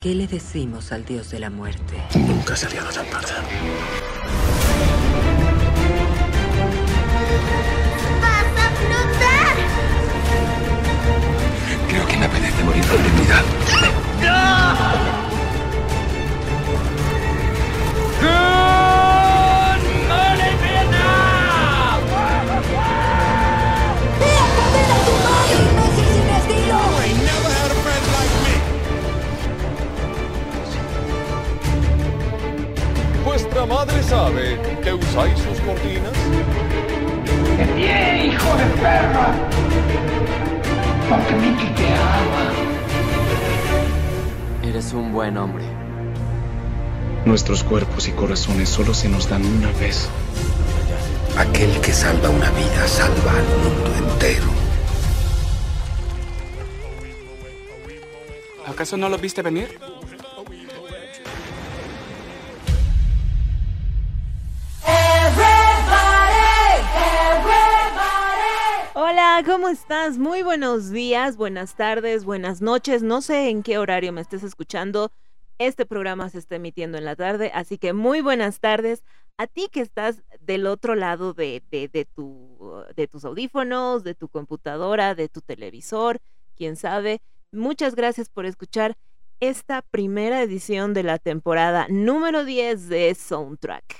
¿Qué le decimos al dios de la muerte? Nunca se había tan tarde. ¡Vas a flotar! Creo que me apetece morir con dignidad. ¿Vuestra madre sabe que usáis sus cortinas? ¡Bien, hijo de perra! Porque Mickey te ama. Eres un buen hombre. Nuestros cuerpos y corazones solo se nos dan una vez. Aquel que salva una vida salva al mundo entero. ¿Acaso no lo viste venir? Hola, ¿cómo estás? Muy buenos días, buenas tardes, buenas noches. No sé en qué horario me estés escuchando. Este programa se está emitiendo en la tarde, así que muy buenas tardes a ti que estás del otro lado de, de, de, tu, de tus audífonos, de tu computadora, de tu televisor, quién sabe. Muchas gracias por escuchar esta primera edición de la temporada número 10 de Soundtrack.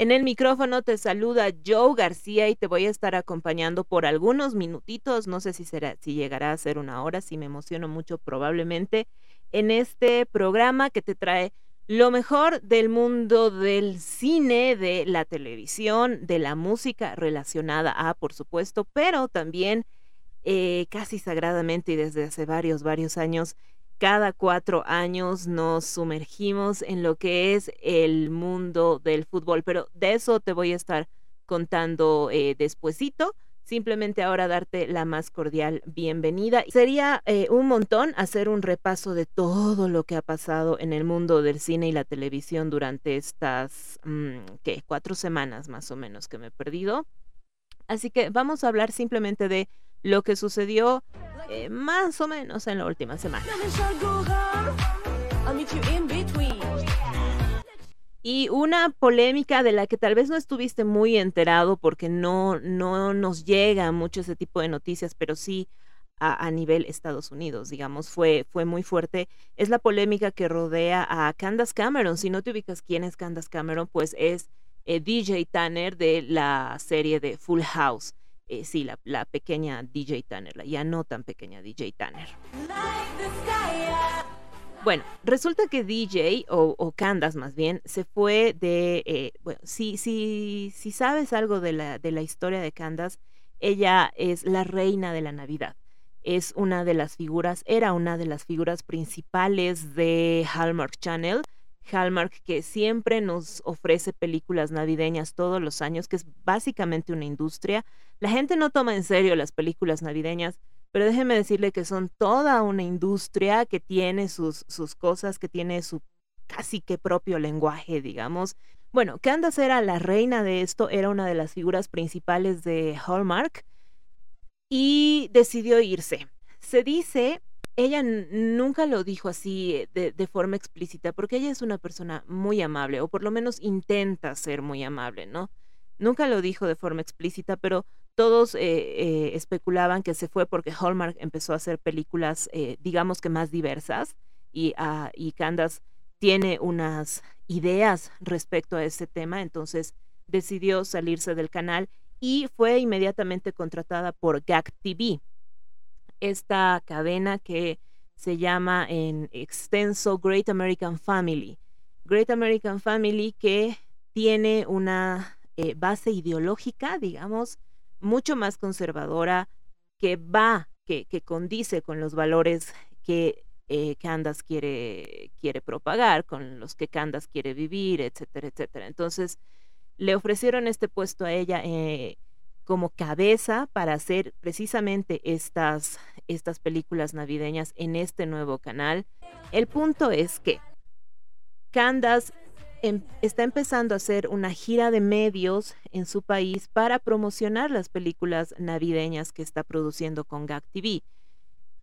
En el micrófono te saluda Joe García y te voy a estar acompañando por algunos minutitos, no sé si será si llegará a ser una hora, si me emociono mucho probablemente en este programa que te trae lo mejor del mundo del cine, de la televisión, de la música relacionada a, por supuesto, pero también eh, casi sagradamente y desde hace varios, varios años, cada cuatro años nos sumergimos en lo que es el mundo del fútbol, pero de eso te voy a estar contando eh, despuesito. Simplemente ahora darte la más cordial bienvenida. Sería eh, un montón hacer un repaso de todo lo que ha pasado en el mundo del cine y la televisión durante estas, mmm, ¿qué? Cuatro semanas más o menos que me he perdido. Así que vamos a hablar simplemente de lo que sucedió eh, más o menos en la última semana. Y una polémica de la que tal vez no estuviste muy enterado porque no, no nos llega mucho ese tipo de noticias, pero sí a, a, nivel Estados Unidos, digamos, fue, fue muy fuerte. Es la polémica que rodea a Candace Cameron. Si no te ubicas quién es Candace Cameron, pues es eh, DJ Tanner de la serie de Full House. Eh, sí, la, pequeña DJ Tanner, la ya no tan pequeña DJ Tanner. Bueno, resulta que DJ, o, o Candace más bien, se fue de, eh, bueno, si, si, si sabes algo de la, de la historia de Candace, ella es la reina de la Navidad. Es una de las figuras, era una de las figuras principales de Hallmark Channel. Hallmark que siempre nos ofrece películas navideñas todos los años, que es básicamente una industria. La gente no toma en serio las películas navideñas, pero déjeme decirle que son toda una industria que tiene sus, sus cosas, que tiene su casi que propio lenguaje, digamos. Bueno, Candace era la reina de esto, era una de las figuras principales de Hallmark y decidió irse. Se dice, ella nunca lo dijo así de, de, forma explícita, porque ella es una persona muy amable, o por lo menos intenta ser muy amable, ¿no? Nunca lo dijo de forma explícita, pero todos eh, eh, especulaban que se fue porque Hallmark empezó a hacer películas, eh, digamos que más diversas, y, uh, y Candace tiene unas ideas respecto a ese tema, entonces decidió salirse del canal y fue inmediatamente contratada por Gag TV, esta cadena que se llama en extenso Great American Family. Great American Family que tiene una eh, base ideológica, digamos, mucho más conservadora, que va, que, que condice con los valores que eh, Candace quiere, quiere propagar, con los que Candace quiere vivir, etcétera, etcétera. Entonces, le ofrecieron este puesto a ella eh, como cabeza para hacer precisamente estas, estas películas navideñas en este nuevo canal. El punto es que Candace em, está empezando a hacer una gira de medios en su país para promocionar las películas navideñas que está produciendo con Gag TV.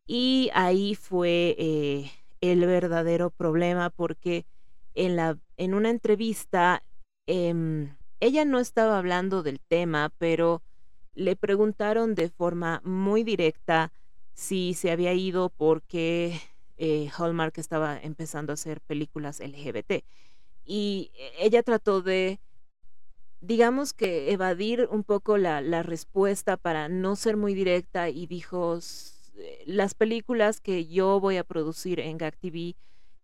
Y ahí fue eh, el verdadero problema porque en, la, en una entrevista em, ella no estaba hablando del tema, pero le preguntaron de forma muy directa si se había ido porque eh, Hallmark estaba empezando a hacer películas LGBT. Y ella trató de, digamos que, evadir un poco la, respuesta para no ser muy directa y dijo, eh, las películas que yo voy a producir en Gag TV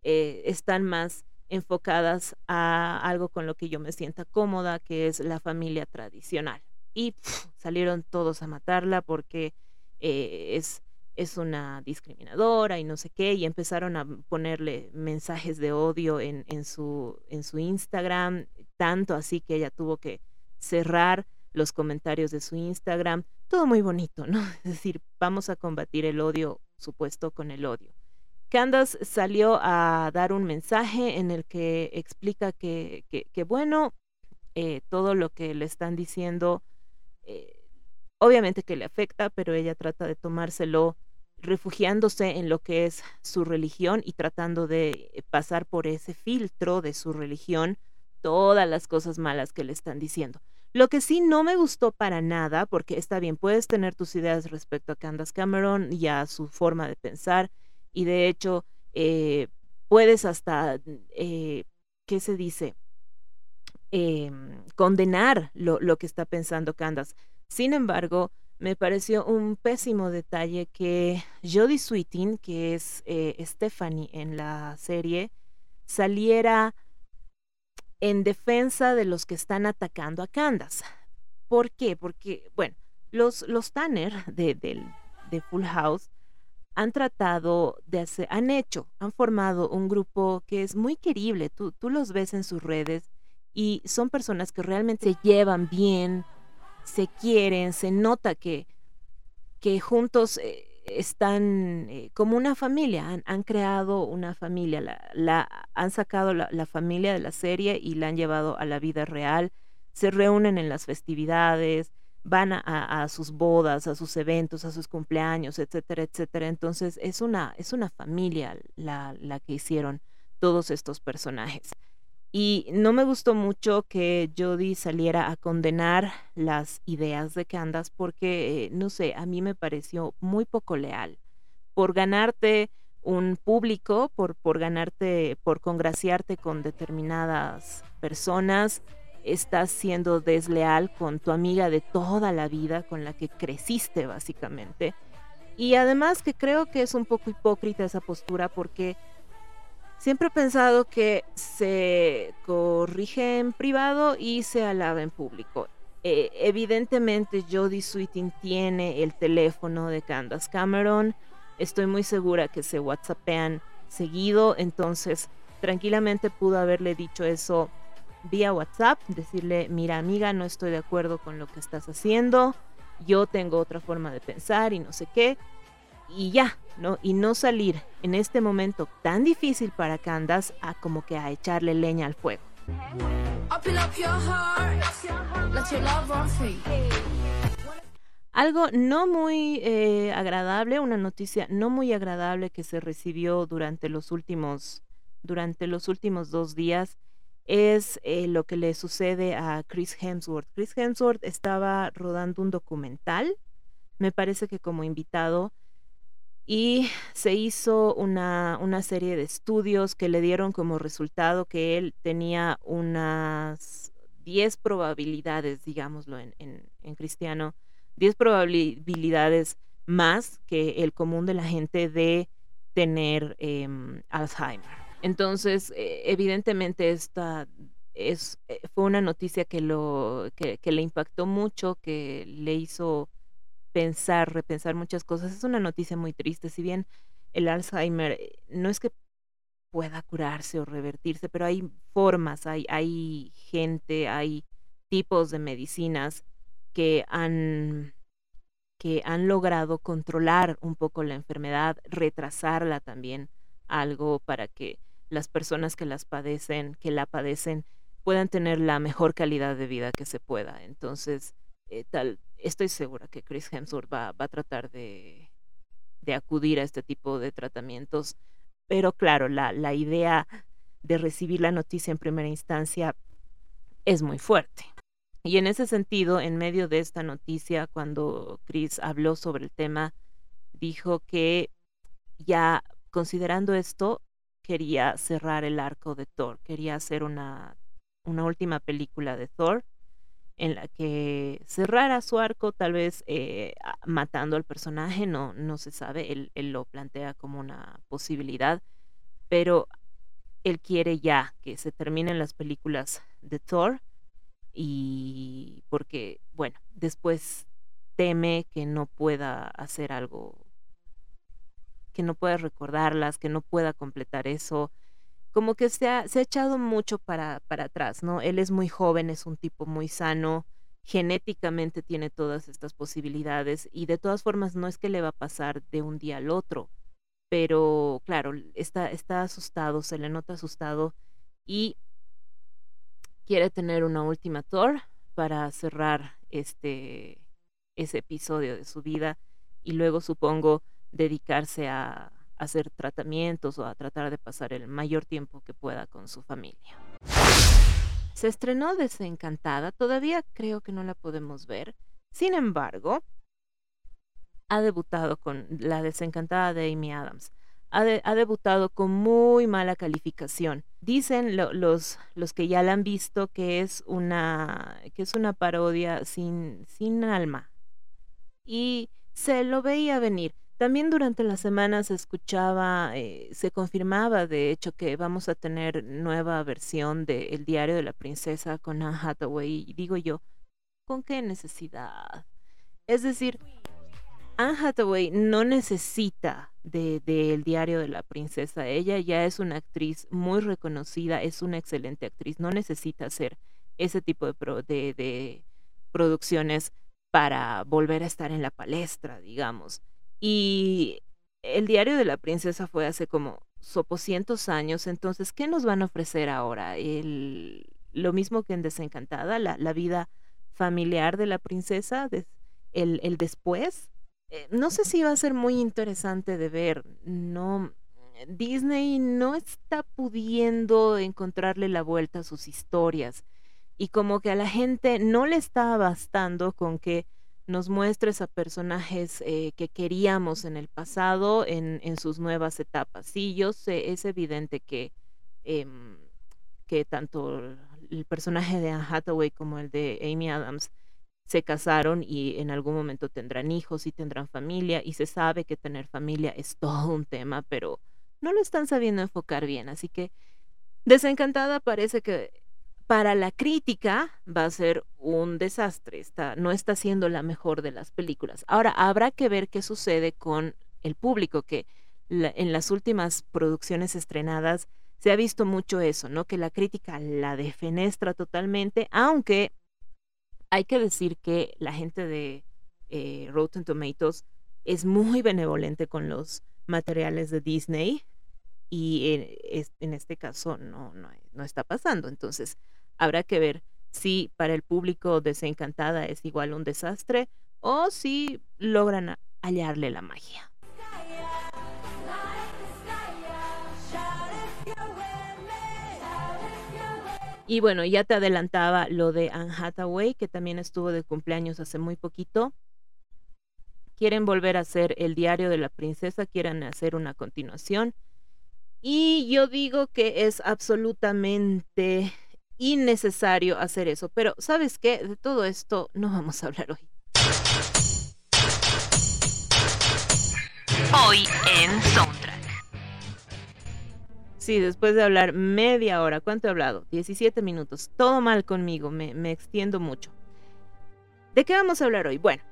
eh, están más enfocadas a algo con lo que yo me sienta cómoda, que es la familia tradicional. Y salieron todos a matarla porque eh, es, es una discriminadora y no sé qué, y empezaron a ponerle mensajes de odio en, en, su, en su Instagram, tanto así que ella tuvo que cerrar los comentarios de su Instagram, todo muy bonito, ¿no? Es decir, vamos a combatir el odio supuesto con el odio. Candace salió a dar un mensaje en el que explica que, que, bueno, eh, todo lo que le están diciendo, eh, obviamente que le afecta, pero ella trata de tomárselo refugiándose en lo que es su religión y tratando de pasar por ese filtro de su religión todas las cosas malas que le están diciendo. Lo que sí no me gustó para nada, porque está bien, puedes tener tus ideas respecto a Candace Cameron y a su forma de pensar, y de hecho eh, puedes hasta, eh, ¿qué se dice? Em, condenar lo, lo, que está pensando Candace. Sin embargo, me pareció un pésimo detalle que Jodie Sweetin, que es eh, Stephanie en la serie, saliera en defensa de los que están atacando a Candace. ¿Por qué? Porque, bueno, los, los Tanner de, de Full House han tratado de hacer, han hecho, han formado un grupo que es muy querible. Tú, tú los ves en sus redes y son personas que realmente se llevan bien, se quieren, se nota que, que juntos eh, están eh, como una familia, han, creado una familia, la, han sacado la, la, familia de la serie y la han llevado a la vida real, se reúnen en las festividades, van a, a, sus bodas, a sus eventos, a sus cumpleaños, etcétera, etcétera. Entonces es una, es una familia la, la que hicieron todos estos personajes. Y no me gustó mucho que Jodie saliera a condenar las ideas de Candace porque, eh, no sé, a mí me pareció muy poco leal. Por ganarte un público, por, por ganarte, por congraciarte con determinadas personas, estás siendo desleal con tu amiga de toda la vida, con la que creciste básicamente. Y además que creo que es un poco hipócrita esa postura porque Siempre he pensado que se corrige en privado y se alaba en público. Eh, evidentemente Jodie Sweetin tiene el teléfono de Candace Cameron. Estoy muy segura que se whatsappean seguido, entonces tranquilamente pudo haberle dicho eso vía WhatsApp, decirle, mira amiga, no estoy de acuerdo con lo que estás haciendo, yo tengo otra forma de pensar y no sé qué y ya, ¿no? Y no salir en este momento tan difícil para Candace a como que a echarle leña al fuego. Algo no muy eh, agradable, una noticia no muy agradable que se recibió durante los últimos, durante los últimos dos días es eh, lo que le sucede a Chris Hemsworth. Chris Hemsworth estaba rodando un documental, me parece que como invitado, y se hizo una, una, serie de estudios que le dieron como resultado que él tenía unas 10 probabilidades, digámoslo en, en, cristiano, 10 probabilidades más que el común de la gente de tener em, Alzheimer. Entonces, eh, evidentemente esta es, eh, fue una noticia que, lo, que, que le impactó mucho, que le hizo pensar, repensar muchas cosas. Es una noticia muy triste, si bien el Alzheimer eh, no es que pueda curarse o revertirse, pero hay formas, hay, hay gente, hay tipos de medicinas que han, que han logrado controlar un poco la enfermedad, retrasarla también algo para que las personas que las padecen, que la padecen, puedan tener la mejor calidad de vida que se pueda. Entonces, eh, estoy segura que Chris Hemsworth va, a tratar de, acudir a este tipo de tratamientos. Pero claro, la, idea de recibir la noticia en primera instancia es muy fuerte. Y en ese sentido, en medio de esta noticia, cuando Chris habló sobre el tema, dijo que ya considerando esto, quería cerrar el arco de Thor, quería hacer una última película de Thor en la que cerrara su arco, tal vez eh, matando al personaje, no, no se sabe, él, él lo plantea como una posibilidad, pero él quiere ya que se terminen las películas de Thor y porque, bueno, después teme que no pueda hacer algo, que no pueda recordarlas, que no pueda completar eso. Como que se ha, se ha echado mucho para, para atrás, ¿no? Él es muy joven, es un tipo muy sano, genéticamente tiene todas estas posibilidades y de todas formas no es que le va a pasar de un día al otro, pero claro, está, está asustado, se le nota asustado y quiere tener una última tour para cerrar este ese episodio de su vida y luego supongo dedicarse a, hacer tratamientos o a tratar de pasar el mayor tiempo que pueda con su familia. Se estrenó Desencantada, todavía creo que no la podemos ver. Sin embargo, ha debutado con la Desencantada de Amy Adams ha, debutado con muy mala calificación. Dicen los, los que ya la han visto que es una, que es una parodia sin, sin alma. Y se lo veía venir. También durante la semana se escuchaba, eh, se confirmaba de hecho que vamos a tener nueva versión de El diario de la princesa con Anne Hathaway. Y digo yo, ¿con qué necesidad? Es decir, Anne Hathaway no necesita del de, diario de la princesa. Ella ya es una actriz muy reconocida, es una excelente actriz. No necesita hacer ese tipo de, de, producciones para volver a estar en la palestra, digamos. Y el diario de la princesa fue hace como sopocientos años, entonces, ¿qué nos van a ofrecer ahora? El, lo mismo que en Desencantada, la, la vida familiar de la princesa, el, el después, eh, no sé si va a ser muy interesante de ver. No, Disney no está pudiendo encontrarle la vuelta a sus historias y como que a la gente no le está bastando con que nos muestres a personajes eh, que queríamos en el pasado en, en, sus nuevas etapas. Sí, yo sé, es evidente que, em, que tanto el personaje de Anne Hathaway como el de Amy Adams se casaron y en algún momento tendrán hijos y tendrán familia y se sabe que tener familia es todo un tema, pero no lo están sabiendo enfocar bien. Así que Desencantada parece que para la crítica va a ser un desastre, no está siendo la mejor de las películas. Ahora, habrá que ver qué sucede con el público, que en las últimas producciones estrenadas se ha visto mucho eso, ¿no? Que la crítica la defenestra totalmente, aunque hay que decir que la gente de eh, Rotten Tomatoes es muy benevolente con los materiales de Disney y en, en este caso no, no, no, está pasando. Entonces, habrá que ver si para el público desencantada es igual un desastre o si logran hallarle la magia. Y bueno, ya te adelantaba lo de Anne Hathaway, que también estuvo de cumpleaños hace muy poquito. Quieren volver a hacer el diario de la princesa, quieren hacer una continuación. Y yo digo que es absolutamente innecesario hacer eso. Pero, ¿sabes qué? De todo esto no vamos a hablar hoy. Hoy en Soundtrack. Sí, después de hablar media hora, ¿cuánto he hablado? 17 minutos. Todo mal conmigo, me, me extiendo mucho. ¿De qué vamos a hablar hoy? Bueno,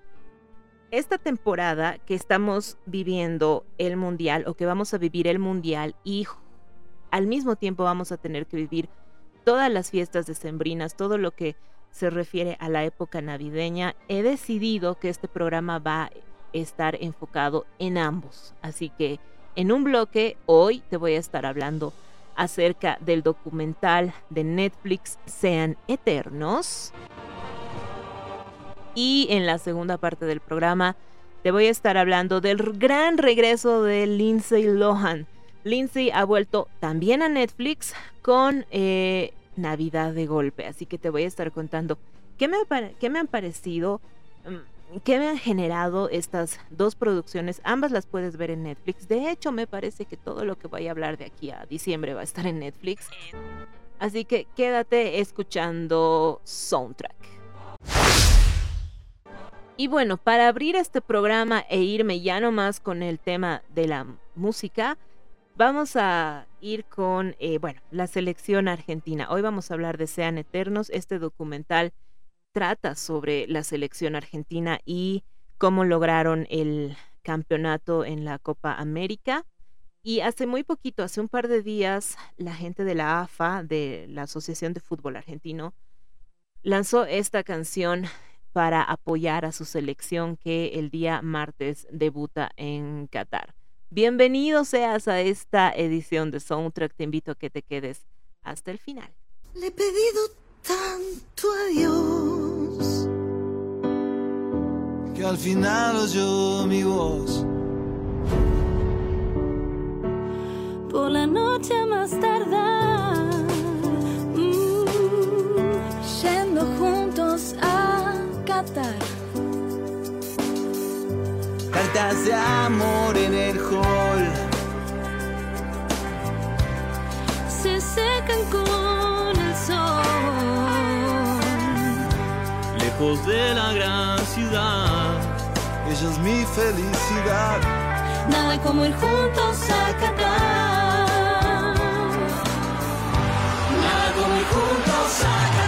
esta temporada que estamos viviendo el mundial o que vamos a vivir el mundial y al mismo tiempo vamos a tener que vivir todas las fiestas decembrinas, todo lo que se refiere a la época navideña, he decidido que este programa va a estar enfocado en ambos. Así que en un bloque hoy te voy a estar hablando acerca del documental de Netflix Sean Eternos. Y en la segunda parte del programa te voy a estar hablando del gran regreso de Lindsay Lohan. Lindsay ha vuelto también a Netflix con eh, Navidad de golpe, así que te voy a estar contando qué me, han parecido, mm, qué me han generado estas dos producciones. Ambas las puedes ver en Netflix. De hecho, me parece que todo lo que voy a hablar de aquí a diciembre va a estar en Netflix. Así que quédate escuchando Soundtrack. Y bueno, para abrir este programa e irme ya nomás con el tema de la música, vamos a ir con, eh, bueno, la selección argentina. Hoy vamos a hablar de Sean Eternos. Este documental trata sobre la selección argentina y cómo lograron el campeonato en la Copa América. Y hace muy poquito, hace un par de días, la gente de la AFA, de la Asociación de Fútbol Argentino, lanzó esta canción para apoyar a su selección que el día martes debuta en Qatar. Bienvenido seas a esta edición de Soundtrack. Te invito a que te quedes hasta el final. Le he pedido tanto a Dios que al final oyó mi voz. Por la noche más tardar, mm, yendo juntos a Cartas de amor en el Con el sol. Lejos de la gran ciudad. Ella es mi felicidad. Nada como ir juntos a Qatar. Nada como ir juntos a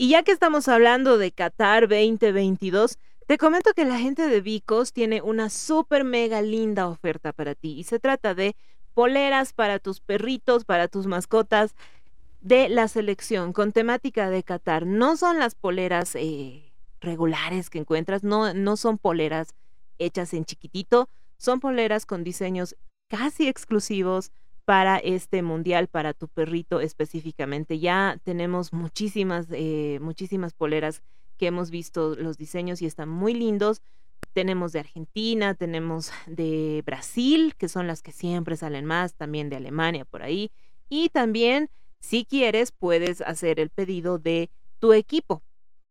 Y ya que estamos hablando de Qatar 2022, te comento que la gente de Vicos tiene una súper mega linda oferta para ti. Y se trata de poleras para tus perritos, para tus mascotas de la selección con temática de Qatar. No son las poleras eh, regulares que encuentras, no, no son poleras hechas en chiquitito, son poleras con diseños casi exclusivos para este mundial, para tu perrito específicamente. Ya tenemos muchísimas, eh, muchísimas poleras que hemos visto los diseños y están muy lindos. Tenemos de Argentina, tenemos de Brasil, que son las que siempre salen más, también de Alemania por ahí. Y también, si quieres, puedes hacer el pedido de tu equipo.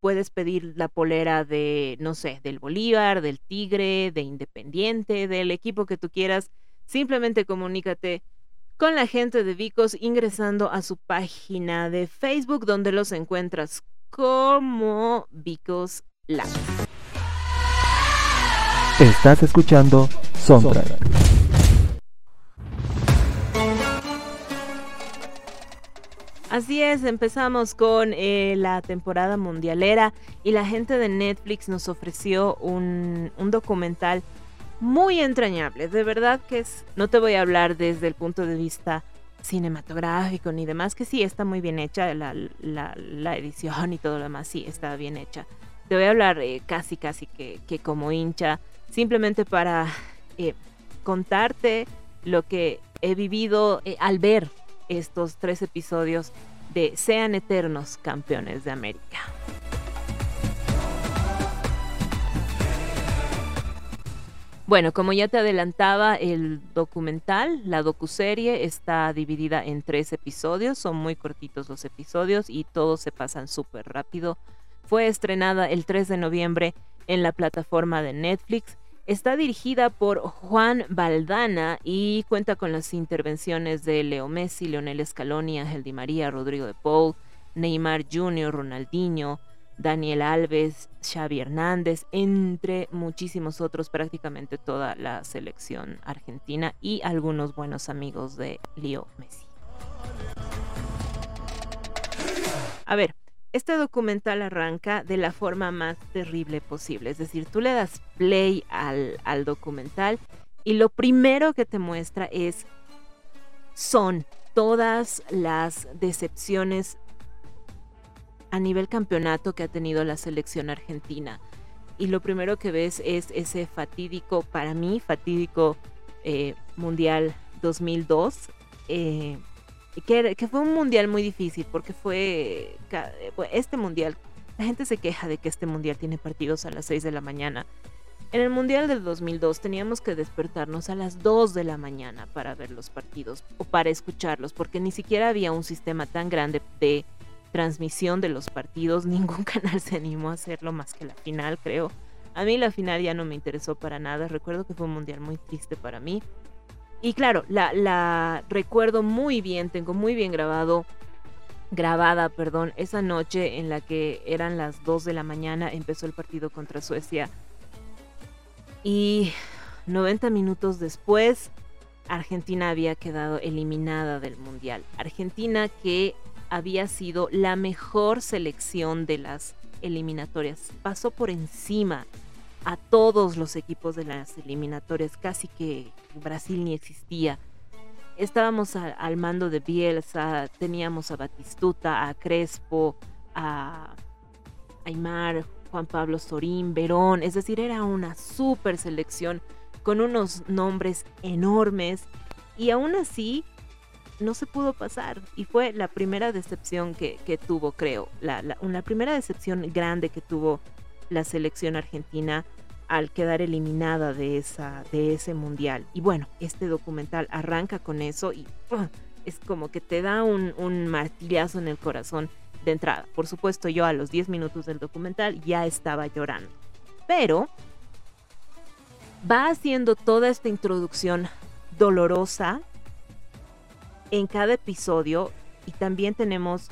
Puedes pedir la polera de, no sé, del Bolívar, del Tigre, de Independiente, del equipo que tú quieras. Simplemente comunícate con la gente de Vicos ingresando a su página de Facebook donde los encuentras como Vicos Lab. Estás escuchando Soundtrack. Así es, empezamos con eh, la temporada mundialera y la gente de Netflix nos ofreció un, un documental muy entrañable. De verdad que es, no te voy a hablar desde el punto de vista cinematográfico ni demás, que sí está muy bien hecha, la, la, edición y todo lo demás sí está bien hecha. Te voy a hablar eh, casi, casi que, que, como hincha, simplemente para eh, contarte lo que he vivido eh, al ver estos tres episodios de Sean Eternos Campeones de América. Bueno, como ya te adelantaba, el documental, la docuserie, está dividida en tres episodios. Son muy cortitos los episodios y todos se pasan súper rápido. Fue estrenada el 3 de noviembre en la plataforma de Netflix. Está dirigida por Juan Valdana y cuenta con las intervenciones de Leo Messi, Leonel Scaloni, Ángel Di María, Rodrigo de Paul, Neymar Jr., Ronaldinho, Daniel Alves, Xavi Hernández, entre muchísimos otros, prácticamente toda la selección argentina y algunos buenos amigos de Leo Messi. A ver, este documental arranca de la forma más terrible posible, es decir, tú le das play al, al documental y lo primero que te muestra es, son todas las decepciones a nivel campeonato que ha tenido la selección argentina. Y lo primero que ves es ese fatídico, para mí, fatídico eh, Mundial 2002, eh, que, fue un mundial muy difícil porque fue este mundial, la gente se queja de que este mundial tiene partidos a las 6 de la mañana. En el mundial del 2002 teníamos que despertarnos a las 2 de la mañana para ver los partidos o para escucharlos, porque ni siquiera había un sistema tan grande de transmisión de los partidos, ningún canal se animó a hacerlo más que la final, creo. A mí la final ya no me interesó para nada, recuerdo que fue un mundial muy triste para mí. Y claro, la, recuerdo muy bien, tengo muy bien grabado, grabada, perdón, esa noche en la que eran las 2 de la mañana, empezó el partido contra Suecia. Y 90 minutos después, Argentina había quedado eliminada del Mundial. Argentina que había sido la mejor selección de las eliminatorias. Pasó por encima a todos los equipos de las eliminatorias, casi que Brasil ni existía. Estábamos al mando de Bielsa, teníamos a Batistuta, a Crespo, a Aymar, Juan Pablo Sorín, Verón, es decir, era una super selección con unos nombres enormes y aún así no se pudo pasar y fue la primera decepción que, tuvo, creo, la, la, primera decepción grande que tuvo la selección argentina al quedar eliminada de, esa, de ese mundial. Y bueno, este documental arranca con eso y es como que te da un, un martillazo en el corazón de entrada. Por supuesto, yo a los 10 minutos del documental ya estaba llorando. Pero va haciendo toda esta introducción dolorosa en cada episodio y también tenemos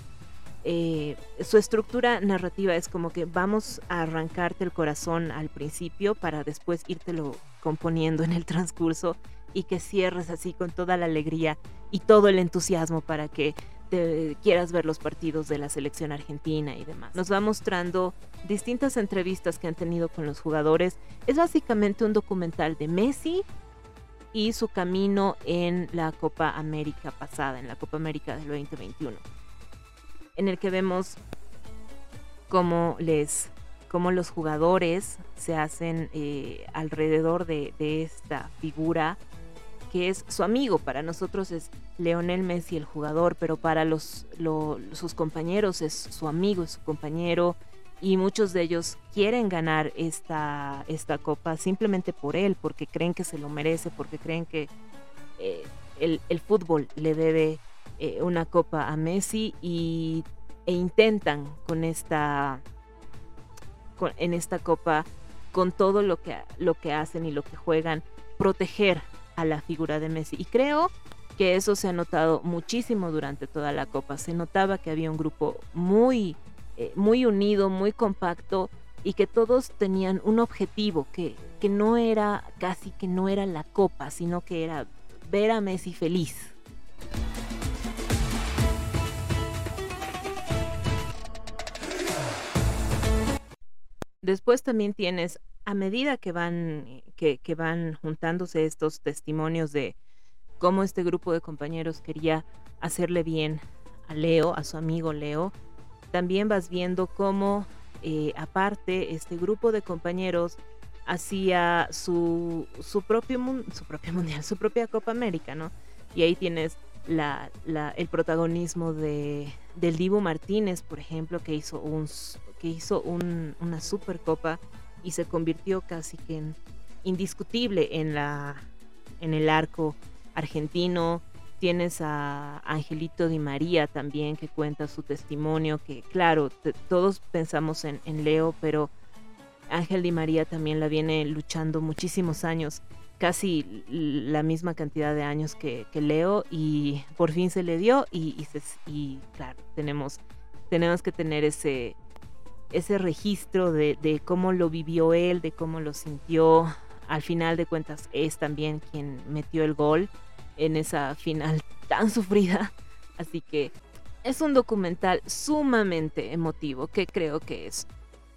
eh, su estructura narrativa es como que vamos a arrancarte el corazón al principio para después írtelo componiendo en el transcurso y que cierres así con toda la alegría y todo el entusiasmo para que te quieras ver los partidos de la selección argentina y demás. Nos va mostrando distintas entrevistas que han tenido con los jugadores. Es básicamente un documental de Messi, y su camino en la Copa América pasada, en la Copa América del 2021, en el que vemos cómo les cómo los jugadores se hacen eh, alrededor de, esta figura que es su amigo. Para nosotros es Leonel Messi el jugador, pero para los, sus compañeros es su amigo, es su compañero, y muchos de ellos quieren ganar esta, esta copa simplemente por él, porque creen que se lo merece, porque creen que eh, el, fútbol le debe eh, una copa a Messi y, e intentan con esta en esta copa con todo lo que, lo que hacen y lo que juegan proteger a la figura de Messi. Y creo que eso se ha notado muchísimo durante toda la copa. Se notaba que había un grupo muy eh, muy unido, muy compacto y que todos tenían un objetivo que, que no era casi que no era la copa, sino que era ver a Messi feliz. Después también tienes, a medida que van, que, que, van juntándose estos testimonios de cómo este grupo de compañeros quería hacerle bien a Leo, a su amigo Leo, también vas viendo cómo eh, aparte este grupo de compañeros hacía su, su, propio, su propio mundial, su propia Copa América, ¿no? Y ahí tienes la, el protagonismo de, del Divo Martínez, por ejemplo, que hizo, un, que hizo una supercopa y se convirtió casi que en indiscutible en, la, en el arco argentino tienes a Angelito Di María también que cuenta su testimonio, que claro, todos pensamos en, Leo, pero Ángel Di María también la viene luchando muchísimos años, casi la misma cantidad de años que, Leo y por fin se le dio y, y, claro, tenemos, tenemos que tener ese, ese registro de cómo lo vivió él, de cómo lo sintió. Al final de cuentas es también quien metió el gol en esa final tan sufrida. Así que es un documental sumamente emotivo que creo que es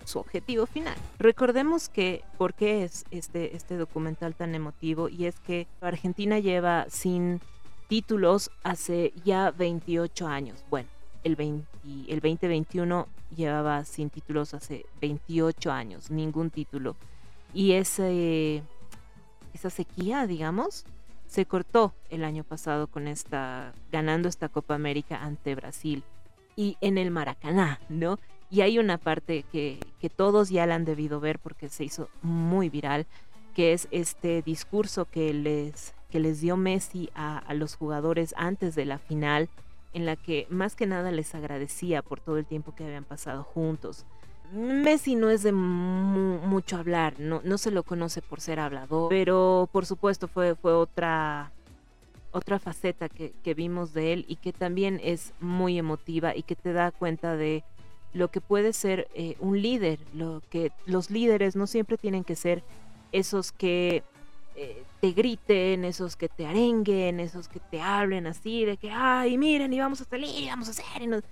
su objetivo final. Recordemos que por qué es este, este documental tan emotivo y es que Argentina lleva sin títulos hace ya 28 años. Bueno, el, 20, el 2021 llevaba sin títulos hace 28 años, ningún título. Y ese, esa sequía, digamos, se cortó el año pasado con esta, ganando esta Copa América ante Brasil y en el Maracaná, ¿no? Y hay una parte que, que todos ya la han debido ver porque se hizo muy viral, que es este discurso que les, que les dio Messi a, a los jugadores antes de la final, en la que más que nada les agradecía por todo el tiempo que habían pasado juntos. Messi no es de mu mucho hablar, no, no se lo conoce por ser hablador, pero por supuesto fue, fue otra, otra faceta que, que vimos de él y que también es muy emotiva y que te da cuenta de lo que puede ser eh, un líder, lo que los líderes no siempre tienen que ser esos que eh, te griten, esos que te arenguen, esos que te hablen así de que, ay, miren, y vamos a salir, y vamos a hacer, y, nos,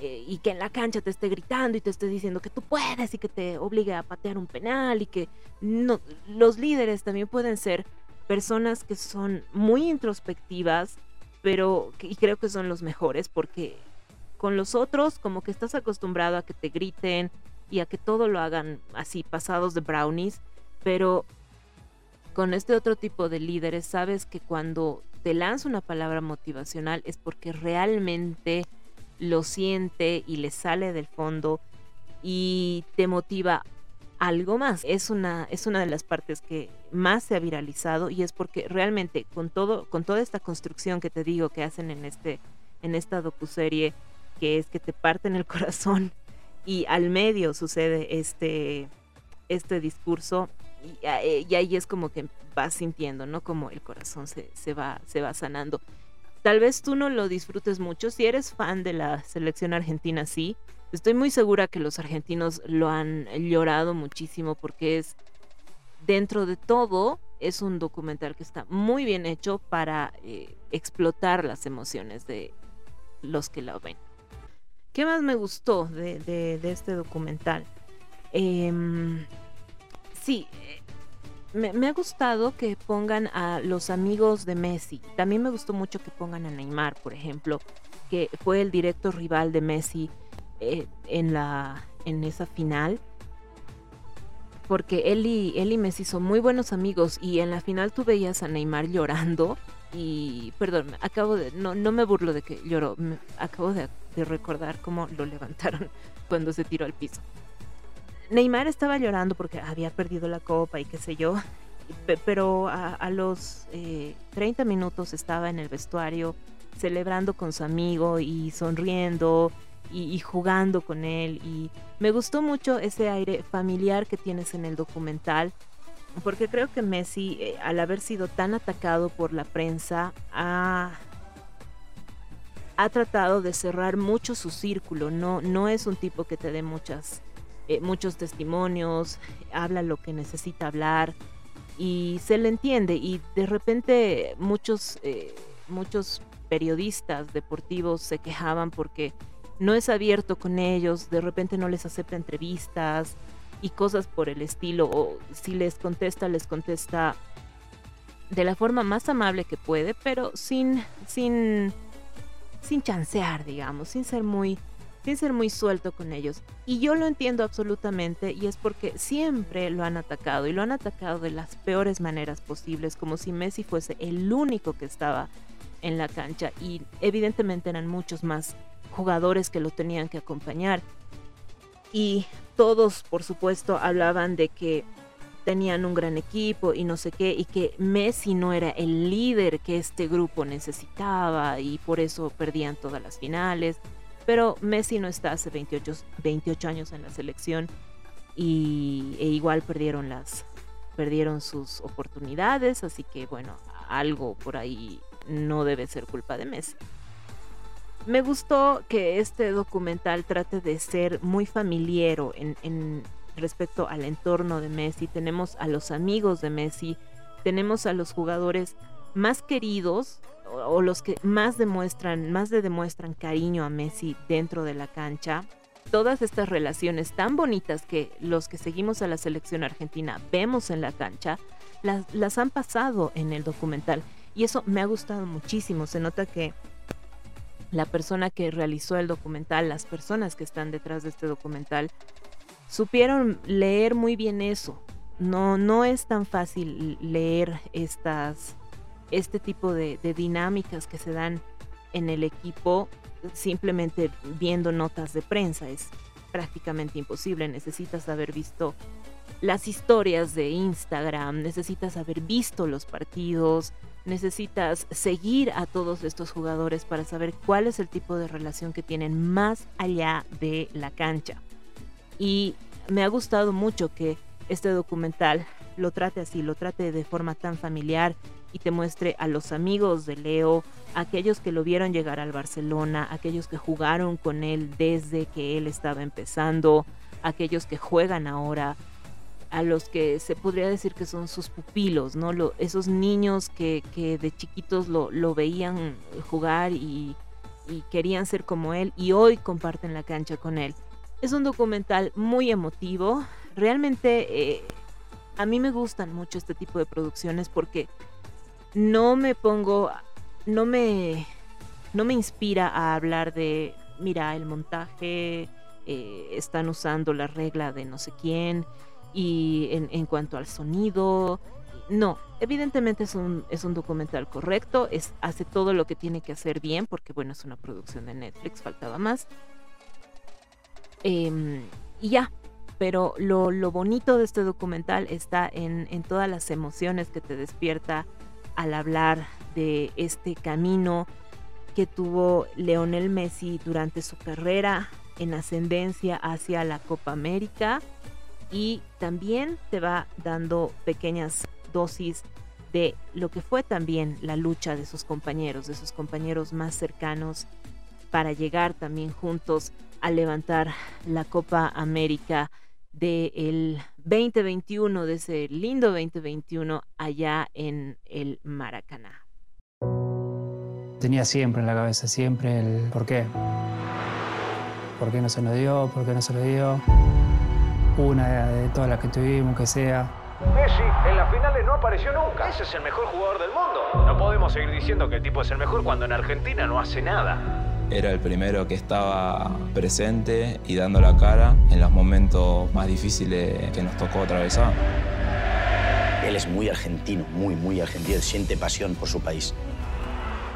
eh, y que en la cancha te esté gritando y te esté diciendo que tú puedes y que te obligue a patear un penal y que no, los líderes también pueden ser personas que son muy introspectivas, pero y creo que son los mejores porque con los otros como que estás acostumbrado a que te griten y a que todo lo hagan así pasados de brownies, pero con este otro tipo de líderes sabes que cuando te lanza una palabra motivacional es porque realmente lo siente y le sale del fondo y te motiva algo más. Es una, es una de las partes que más se ha viralizado y es porque realmente con todo, con toda esta construcción que te digo que hacen en este, en esta docuserie, que es que te parten el corazón y al medio sucede este, este discurso y, eh, y ahí es como que vas sintiendo, ¿no? Como el corazón se, se, va, se va sanando. Tal vez tú no lo disfrutes mucho. Si eres fan de la selección argentina, sí. Estoy muy segura que los argentinos lo han llorado muchísimo porque es, dentro de todo, es un documental que está muy bien hecho para eh, explotar las emociones de los que lo ven. ¿Qué más me gustó de, este documental? Eh, sí, me, me, ha gustado que pongan a los amigos de Messi. También me gustó mucho que pongan a Neymar, por ejemplo, que fue el directo rival de Messi eh, en, la, en esa final. Porque él y, él y Messi son muy buenos amigos y en la final tú veías a Neymar llorando y, perdón, acabo de, no, no me burlo de que lloró, me, acabo de, de recordar cómo lo levantaron cuando se tiró al piso. Neymar estaba llorando porque había perdido la copa y qué sé yo, pero a, los eh, 30 minutos estaba en el vestuario celebrando con su amigo y sonriendo y, y, jugando con él. Y me gustó mucho ese aire familiar que tienes en el documental porque creo que Messi eh, al haber sido tan atacado por la prensa ha, ha tratado de cerrar mucho su círculo. No, no es un tipo que te dé muchas eh, muchos testimonios, habla lo que necesita hablar y se le entiende y de repente muchos, eh, muchos periodistas deportivos se quejaban porque no es abierto con ellos, de repente no les acepta entrevistas y cosas por el estilo, o si les contesta, les contesta de la forma más amable que puede, pero sin, sin, sin chancear, digamos, sin ser muy, sin ser muy suelto con ellos. Y yo lo entiendo absolutamente y es porque siempre lo han atacado y lo han atacado de las peores maneras posibles, como si Messi fuese el único que estaba en la cancha y evidentemente eran muchos más jugadores que lo tenían que acompañar. Y todos, por supuesto, hablaban de que tenían un gran equipo y no sé qué, y que Messi no era el líder que este grupo necesitaba y por eso perdían todas las finales pero Messi no está hace 28, 28 años en la selección y e igual perdieron las perdieron sus oportunidades, así que bueno, algo por ahí no debe ser culpa de Messi. Me gustó que este documental trate de ser muy familiero en, en respecto al entorno de Messi. Tenemos a los amigos de Messi, tenemos a los jugadores más queridos o, los que más demuestran, más le demuestran cariño a Messi dentro de la cancha. Todas estas relaciones tan bonitas que los que seguimos a la selección argentina vemos en la cancha, las, las han pasado en el documental. Y eso me ha gustado muchísimo. Se nota que la persona que realizó el documental, las personas que están detrás de este documental, supieron leer muy bien eso. No, no es tan fácil leer estas, este tipo de, dinámicas que se dan en el equipo simplemente viendo notas de prensa. Es prácticamente imposible. Necesitas haber visto las historias de Instagram, necesitas haber visto los partidos, necesitas seguir a todos estos jugadores para saber cuál es el tipo de relación que tienen más allá de la cancha. Y me ha gustado mucho que este documental lo trate así, lo trate de forma tan familiar y te muestre a los amigos de Leo, aquellos que lo vieron llegar al Barcelona, aquellos que jugaron con él desde que él estaba empezando, aquellos que juegan ahora, a los que se podría decir que son sus pupilos, ¿no? Lo, esos niños que, que de chiquitos lo, lo veían jugar y, querían ser como él y hoy comparten la cancha con él. Es un documental muy emotivo. Realmente eh, a mí me gustan mucho este tipo de producciones porque no me pongo, no me, no me inspira a hablar de, mira, el montaje, eh, están usando la regla de no sé quién y en, cuanto al sonido, no, evidentemente es un, es un documental correcto, es, hace todo lo que tiene que hacer bien, porque bueno, es una producción de Netflix, faltaba más. Eh, y ya, pero lo, lo, bonito de este documental está en, en, todas las emociones que te despierta al hablar de este camino que tuvo Leonel Messi durante su carrera en ascendencia hacia la Copa América y también te va dando pequeñas dosis de lo que fue también la lucha de sus compañeros, de sus compañeros más cercanos para llegar también juntos a levantar la Copa América del 2021, de ese lindo 2021 allá en el Maracaná. Tenía siempre en la cabeza, siempre el por qué. ¿Por qué no se nos dio? ¿Por qué no se lo dio? Una de todas las que tuvimos, que sea. Messi en las finales no apareció nunca. Ese es el mejor jugador del mundo. No podemos seguir diciendo que el tipo es el mejor cuando en Argentina no hace nada. Era el primero que estaba presente y dando la cara en los momentos más difíciles que nos tocó atravesar. Él es muy argentino, muy, muy argentino. Siente pasión por su país.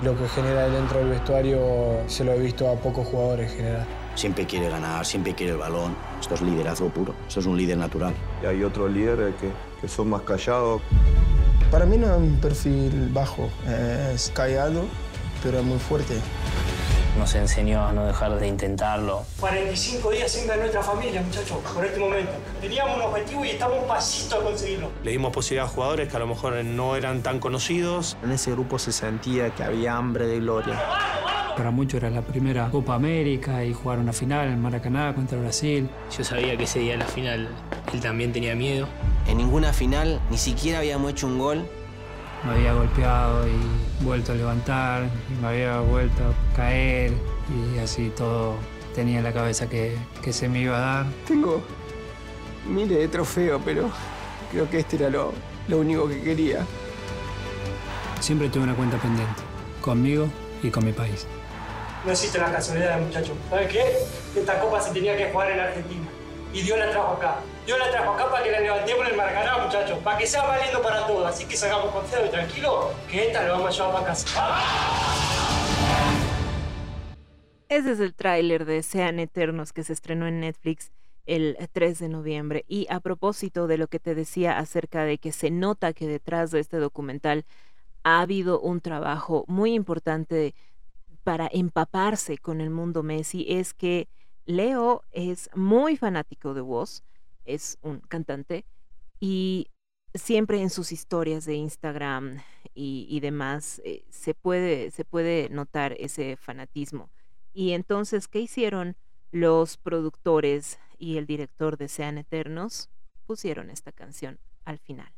Lo que genera dentro del vestuario se lo he visto a pocos jugadores generar. Siempre quiere ganar, siempre quiere el balón. Esto es liderazgo puro. Esto es un líder natural. Y hay otros líderes que, que son más callados. Para mí no es un perfil bajo. Es callado, pero es muy fuerte nos enseñó a no dejar de intentarlo. 45 días sin ver nuestra familia, muchachos, por este momento. Teníamos un objetivo y estamos pasito a conseguirlo. Le dimos posibilidad a jugadores que a lo mejor no eran tan conocidos. En ese grupo se sentía que había hambre de gloria. Para muchos era la primera Copa América y jugar una final en Maracaná contra Brasil. Yo sabía que ese día en la final él también tenía miedo. En ninguna final ni siquiera habíamos hecho un gol me había golpeado y vuelto a levantar, y me había vuelto a caer y así todo tenía en la cabeza que, que se me iba a dar. Tengo miles de trofeos, pero creo que este era lo, lo único que quería. Siempre tuve una cuenta pendiente, conmigo y con mi país. No existe la casualidad, muchacho. ¿Sabes qué? Esta copa se tenía que jugar en Argentina. Y Dios la trajo acá. Dios la trajo acá para que la levantemos en el Maracaná, muchachos. Para que sea valiendo para todos. Así que salgamos confiados y tranquilos, que esta la vamos a llevar para casa. Ese es el tráiler de Sean Eternos que se estrenó en Netflix el 3 de noviembre. Y a propósito de lo que te decía acerca de que se nota que detrás de este documental ha habido un trabajo muy importante para empaparse con el mundo Messi, es que Leo es muy fanático de Woz, es un cantante, y siempre en sus historias de Instagram y, demás eh, se, puede, se puede notar ese fanatismo. Y entonces, ¿qué hicieron los productores y el director de Sean Eternos? Pusieron esta canción al final.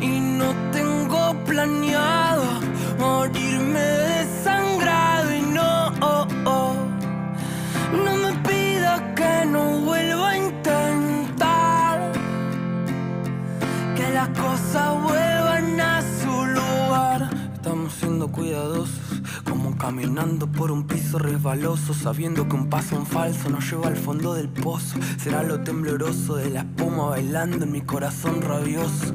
Y no tengo planeado morirme desangrado. Y no, oh, oh, no me pidas que no vuelva a intentar. Que las cosas vuelvan a su lugar. Estamos siendo cuidadosos. Como caminando por un piso resbaloso, sabiendo que un paso en falso nos lleva al fondo del pozo. Será lo tembloroso de la espuma bailando en mi corazón rabioso.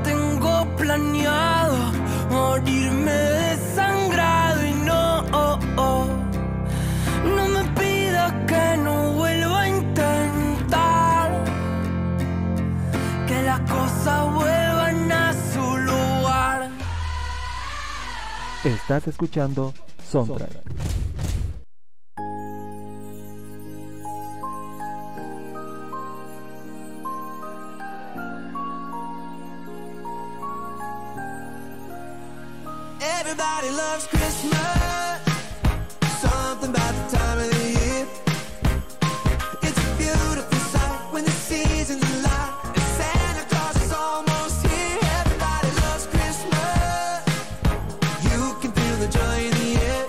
planeado morirme desangrado. Y no, oh, oh, no me pidas que no vuelva a intentar. Que las cosas vuelvan a su lugar. Estás escuchando Soundtrack. Everybody loves Christmas. Something about the time of the year. It's a beautiful sight when the season's light. And Santa Claus is almost here. Everybody loves Christmas. You can feel the joy in the air.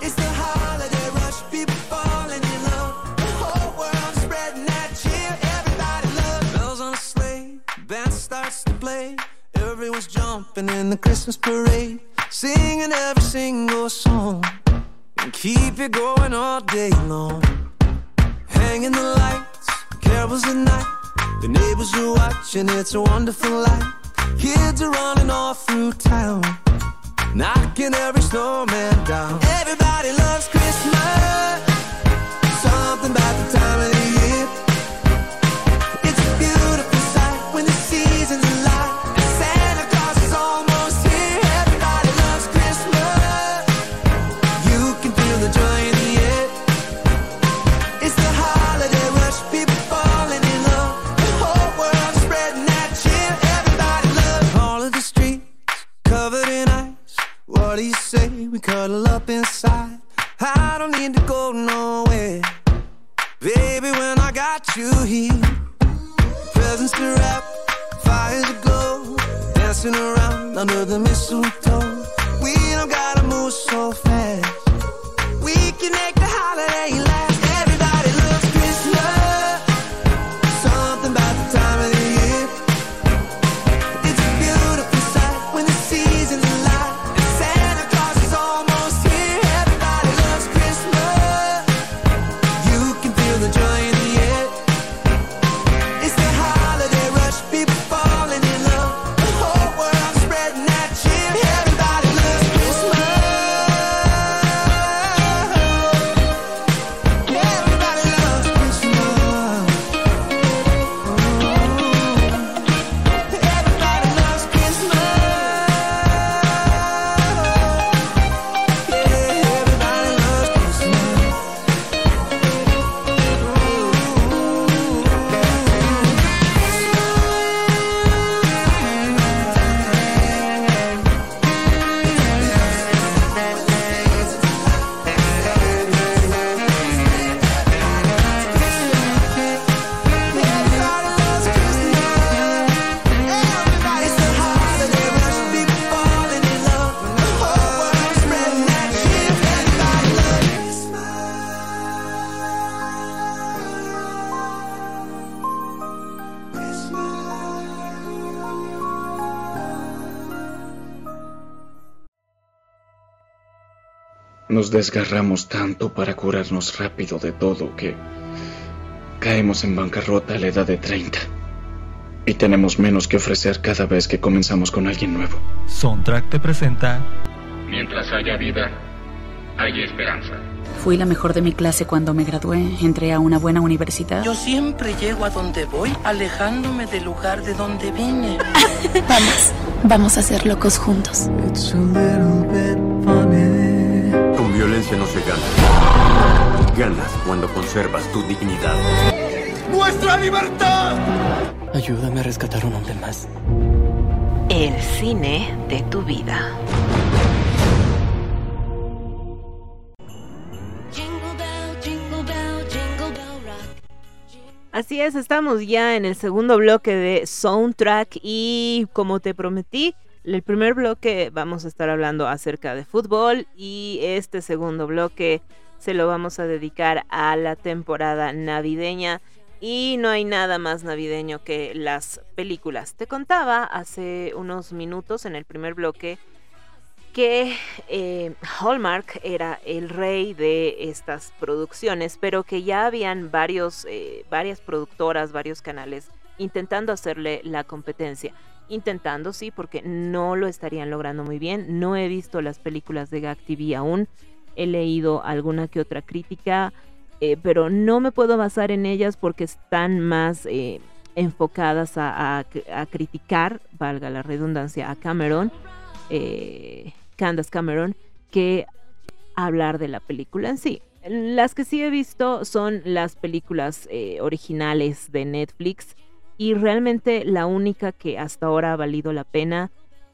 It's the holiday rush, people falling in love. The whole world's spreading that cheer. Everybody loves bells on a sleigh. Band starts to play. Everyone's jumping in the Christmas parade, singing every single song, and keep it going all day long. Hanging the lights, carols at night. The neighbors are watching, it's a wonderful light. Kids are running all through town, knocking every snowman down. Everybody loves Christmas. Something about the time cuddle up inside. I don't need to go nowhere. Baby, when I got you here, presents to wrap, fires to glow, dancing around under the mistletoe. We don't gotta move so fast. We can make Nos desgarramos tanto para curarnos rápido de todo que caemos en bancarrota a la edad de 30. Y tenemos menos que ofrecer cada vez que comenzamos con alguien nuevo. Soundtrack te presenta Mientras haya vida, hay esperanza. Fui la mejor de mi clase cuando me gradué. Entré a una buena universidad. Yo siempre llego a donde voy, alejándome del lugar de donde vine. Vamos, vamos a ser locos juntos. Con violencia no se gana. Ganas cuando conservas tu dignidad. ¡Nuestra libertad! Ayúdame a rescatar un hombre más. El cine de tu vida. Así es, estamos ya en el segundo bloque de Soundtrack y como te prometí, el primer bloque vamos a estar hablando acerca de fútbol y este segundo bloque se lo vamos a dedicar a la temporada navideña y no hay nada más navideño que las películas. Te contaba hace unos minutos en el primer bloque que eh, Hallmark era el rey de estas producciones, pero que ya habían varios, eh, varias productoras, varios canales intentando hacerle la competencia. Intentando, sí, porque no lo estarían logrando muy bien. No he visto las películas de Gag TV aún. He leído alguna que otra crítica, eh, pero no me puedo basar en ellas porque están más enfocadas a, criticar, valga la redundancia, a Cameron. Eh, Candace Cameron que hablar de la película en sí. Las que sí he visto son las películas eh, originales de Netflix y realmente la única que hasta ahora ha valido la pena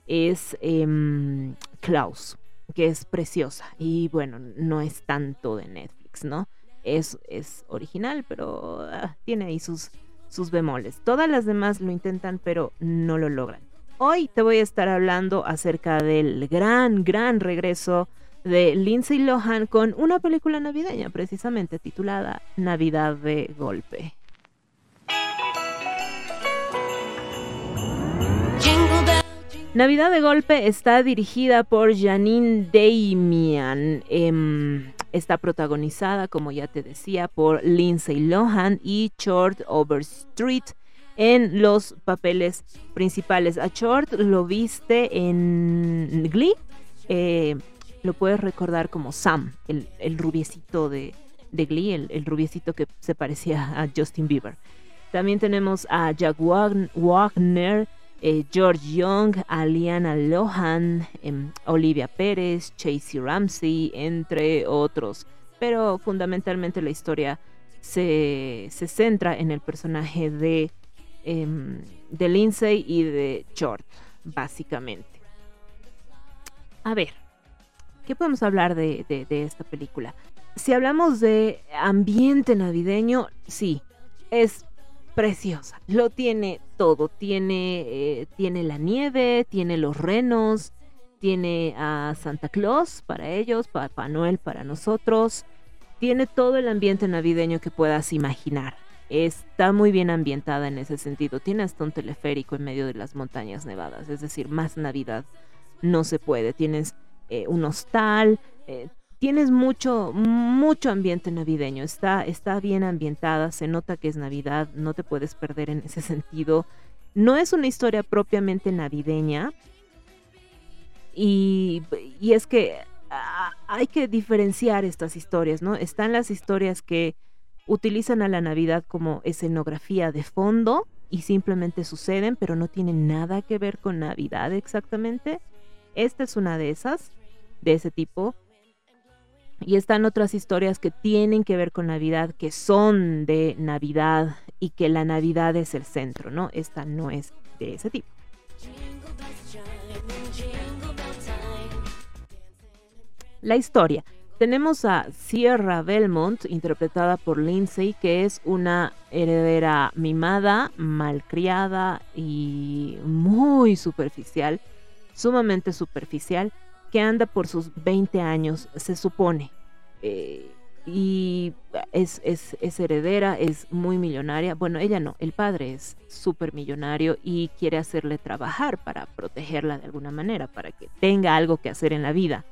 es eh, Klaus, que es preciosa y bueno, no es tanto de Netflix, ¿no? Es, es original, pero ah, tiene ahí sus, sus bemoles. Todas las demás lo intentan, pero no lo logran. Hoy te voy a estar hablando acerca del gran, gran regreso de Lindsay Lohan con una película navideña precisamente titulada Navidad de Golpe. Navidad de Golpe está dirigida por Janine Damian. Eh, está protagonizada, como ya te decía, por Lindsay Lohan y Short Overstreet en los papeles principales. A Short lo viste en Glee. Eh, lo puedes recordar como Sam, el, rubiecito de, Glee, el, rubiecito que se parecía a Justin Bieber. También tenemos a Jack Wagner, eh, George Young, Aliana Lohan, eh, Olivia Pérez, Chasey Ramsey, entre otros. Pero fundamentalmente la historia se, se centra en el personaje de de Lindsay y de Short, básicamente. A ver, ¿qué podemos hablar de, de, de, esta película? Si hablamos de ambiente navideño, sí, es preciosa. Lo tiene todo. Tiene, eh, tiene la nieve, tiene los renos, tiene a Santa Claus para ellos, Papá Noel para nosotros. Tiene todo el ambiente navideño que puedas imaginar está muy bien ambientada en ese sentido. Tiene hasta un teleférico en medio de las montañas nevadas, es decir, más Navidad no se puede. Tienes eh, un hostal, eh, tienes mucho, mucho ambiente navideño. Está, está bien ambientada, se nota que es Navidad, no te puedes perder en ese sentido. No es una historia propiamente navideña. Y, y es que ah, hay que diferenciar estas historias, ¿no? Están las historias que utilizan a la Navidad como escenografía de fondo y simplemente suceden, pero no tienen nada que ver con Navidad exactamente. Esta es una de esas, de ese tipo. Y están otras historias que tienen que ver con Navidad, que son de Navidad y que la Navidad es el centro, ¿no? Esta no es de ese tipo. La historia. Tenemos a Sierra Belmont, interpretada por Lindsay, que es una heredera mimada, malcriada y muy superficial, sumamente superficial, que anda por sus 20 años, se supone. Eh, y es, es, es, heredera, es muy millonaria. Bueno, ella no, el padre es súper millonario y quiere hacerle trabajar para protegerla de alguna manera, para que tenga algo que hacer en la vida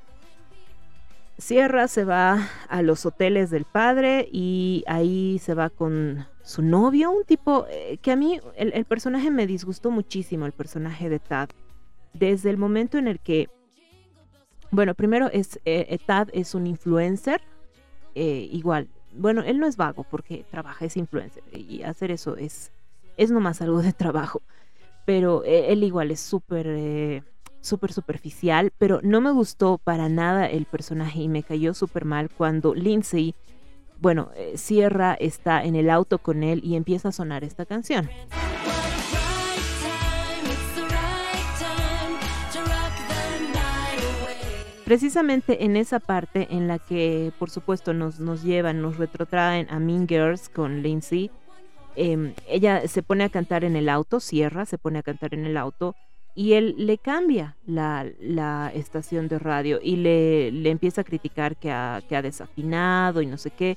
Sierra se va a los hoteles del padre y ahí se va con su novio, un tipo eh, que a mí el, el personaje me disgustó muchísimo, el personaje de Tad. Desde el momento en el que, bueno, primero es, eh, eh, Tad es un influencer, eh, igual, bueno, él no es vago porque trabaja, es influencer y hacer eso es, es nomás algo de trabajo, pero eh, él igual es súper... eh, súper superficial, pero no me gustó para nada el personaje y me cayó súper mal cuando Lindsay, bueno, eh, Sierra está en el auto con él y empieza a sonar esta canción. Precisamente en esa parte en la que, por supuesto, nos, nos llevan, nos retrotraen a Mean Girls con Lindsay, em, ella se pone a cantar en el auto, Sierra se pone a cantar en el auto y él le cambia la, la estación de radio y le, le empieza a criticar que ha, que ha desafinado y no sé qué.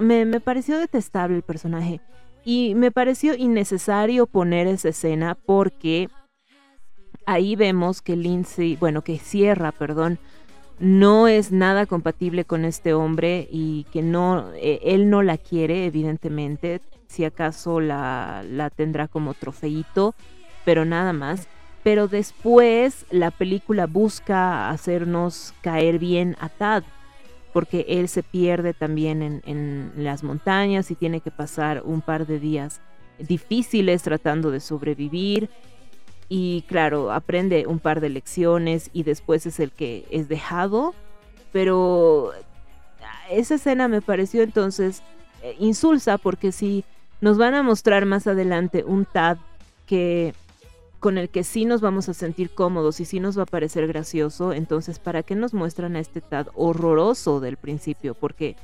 Me, me pareció detestable el personaje y me pareció innecesario poner esa escena porque ahí vemos que Lindsay, bueno, que Sierra, perdón, no es nada compatible con este hombre y que no, eh, él no la quiere, evidentemente, si acaso la, la tendrá como trofeito, pero nada más. Pero después la película busca hacernos caer bien a Tad, porque él se pierde también en, en las montañas y tiene que pasar un par de días difíciles tratando de sobrevivir y claro, aprende un par de lecciones y después es el que es dejado, pero esa escena me pareció entonces eh, insulsa porque si nos van a mostrar más adelante un Tad que con el que sí nos vamos a sentir cómodos y sí nos va a parecer gracioso, entonces ¿para qué nos muestran a este Tad horroroso del principio? Porque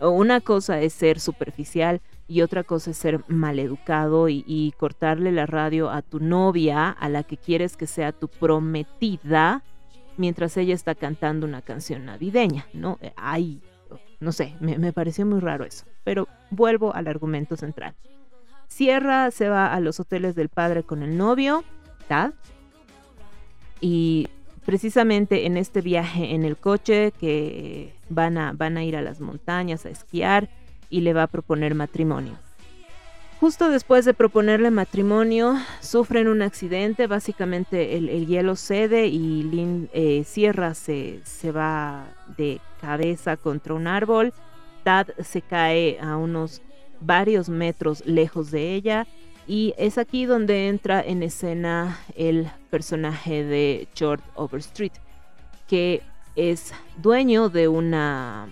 una cosa es ser superficial y otra cosa es ser maleducado y, cortarle la radio a tu novia, a la que quieres que sea tu prometida, mientras ella está cantando una canción navideña, ¿no? Eh, Ay, no sé, me, me pareció muy raro eso. Pero vuelvo al argumento central. Sierra se va a los hoteles del padre con el novio, Tad, y precisamente en este viaje en el coche que van a, van a ir a las montañas a esquiar y le va a proponer matrimonio. Justo después de proponerle matrimonio, sufren un accidente, básicamente el, el hielo cede y Lin, eh, Sierra se, se va de cabeza contra un árbol, Tad se cae a unos varios metros lejos de ella y es aquí donde entra en escena el personaje de Short Overstreet, que es dueño de una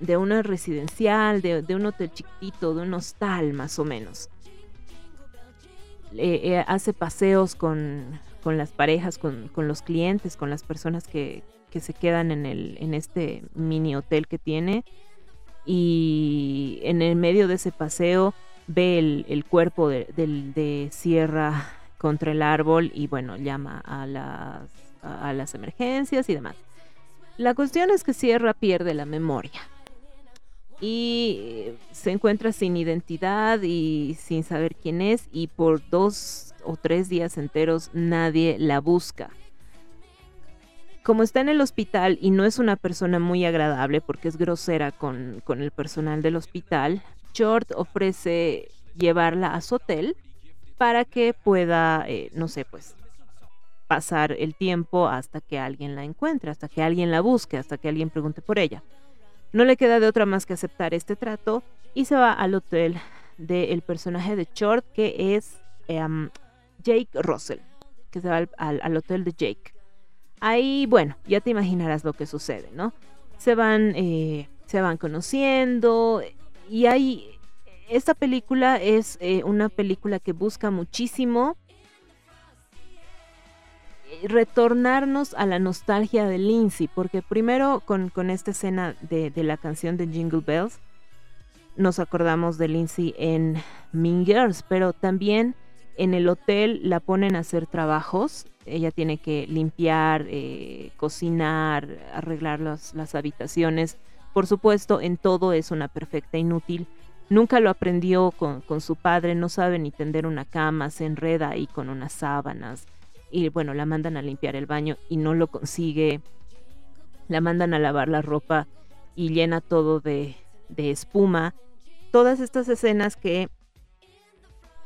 de una residencial, de, un hotel chiquitito, de un hostal más o menos. Eh, eh, hace paseos con, con las parejas, con, con, los clientes, con las personas que, que se quedan en, el, en este mini hotel que tiene. Y en el medio de ese paseo ve el, el cuerpo de, de, de, Sierra contra el árbol y bueno, llama a las, a las emergencias y demás. La cuestión es que Sierra pierde la memoria y se encuentra sin identidad y sin saber quién es y por dos o tres días enteros nadie la busca. Como está en el hospital y no es una persona muy agradable porque es grosera con, con el personal del hospital, Short ofrece llevarla a su hotel para que pueda, eh, no sé, pues pasar el tiempo hasta que alguien la encuentre, hasta que alguien la busque, hasta que alguien pregunte por ella. No le queda de otra más que aceptar este trato y se va al hotel del personaje de Short, que es um, Jake Russell, que se va al, al, hotel de Jake. Ahí, bueno, ya te imaginarás lo que sucede, ¿no? Se van, eh, se van conociendo y ahí, esta película es eh, una película que busca muchísimo retornarnos a la nostalgia de Lindsay, porque primero con, con esta escena de, de, la canción de Jingle Bells, nos acordamos de Lindsay en Mean Girls, pero también en el hotel la ponen a hacer trabajos, ella tiene que limpiar, eh, cocinar, arreglar las, las habitaciones, por supuesto en todo es una perfecta inútil, nunca lo aprendió con, con su padre, no sabe ni tender una cama, se enreda ahí con unas sábanas, y bueno, la mandan a limpiar el baño y no lo consigue. la mandan a lavar la ropa y llena todo de, espuma. Todas estas escenas que,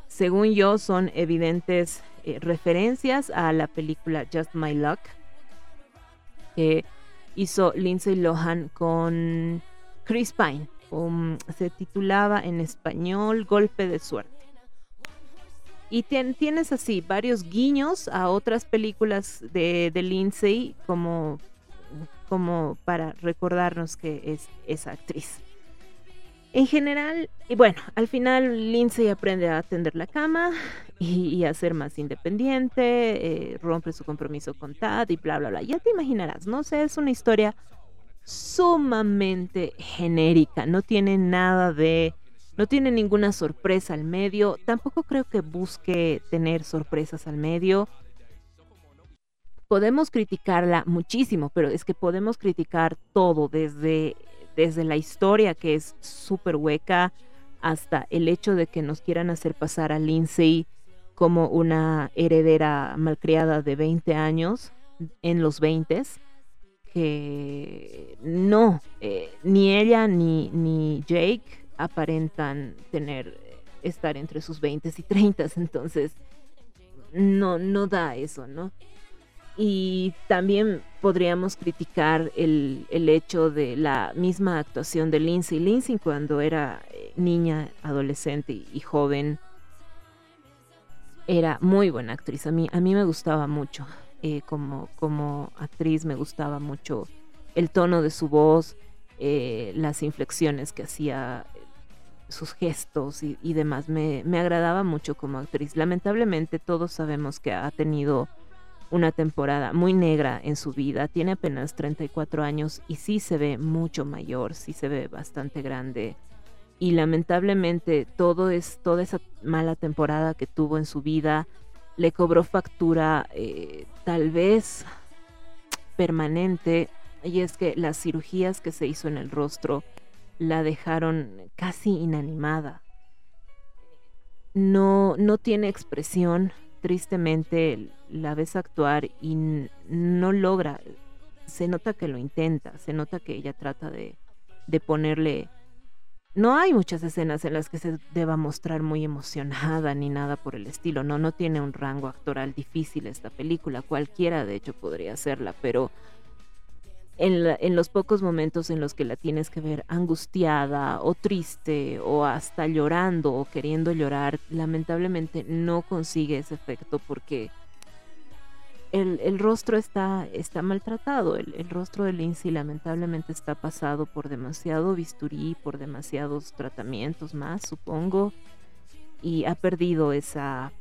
según yo, son evidentes eh, referencias a la película Just My Luck, que hizo Lindsay Lohan con Chris Pine. Um, se titulaba en español Golpe de Suerte. Y tien- tienes así varios guiños a otras películas de, Lindsay como, como para recordarnos que es esa actriz. En general, y bueno, al final Lindsay aprende a atender la cama y, y a ser más independiente, eh, rompe su compromiso con Tad y bla, bla, bla. Ya te imaginarás, no sé, es una historia sumamente genérica, no tiene nada de, no tiene ninguna sorpresa al medio, tampoco creo que busque tener sorpresas al medio. Podemos criticarla muchísimo, pero es que podemos criticar todo, desde, desde la historia que es súper hueca hasta el hecho de que nos quieran hacer pasar a Lindsay como una heredera malcriada de 20 años en los 20 que no, eh, ni ella ni, ni Jake aparentan tener, estar entre sus 20 y 30, entonces no, no da eso, ¿no? Y también podríamos criticar el, el hecho de la misma actuación de Lindsay. Lindsay cuando era eh, niña, adolescente y, joven, era muy buena actriz. A mí, a mí me gustaba mucho. eh, como, como actriz me gustaba mucho el tono de su voz, eh, las inflexiones que hacía, eh, sus gestos y, demás. Me, me agradaba mucho como actriz. Lamentablemente todos sabemos que ha tenido una temporada muy negra en su vida. Tiene apenas 34 años y sí se ve mucho mayor, sí se ve bastante grande. Y lamentablemente todo es, toda esa mala temporada que tuvo en su vida le cobró factura eh, tal vez permanente. Y es que las cirugías que se hizo en el rostro la dejaron casi inanimada. No, no tiene expresión, tristemente la ves actuar y no logra, se nota que lo intenta, se nota que ella trata de, de ponerle... No hay muchas escenas en las que se deba mostrar muy emocionada ni nada por el estilo, no, no tiene un rango actoral difícil esta película, cualquiera de hecho podría hacerla, pero en, los pocos momentos en los que la tienes que ver angustiada o triste o hasta llorando o queriendo llorar, lamentablemente no consigue ese efecto porque el, rostro está, está maltratado. El, rostro de Lindsay lamentablemente está pasado por demasiado bisturí, por demasiados tratamientos más, supongo, y ha perdido esa,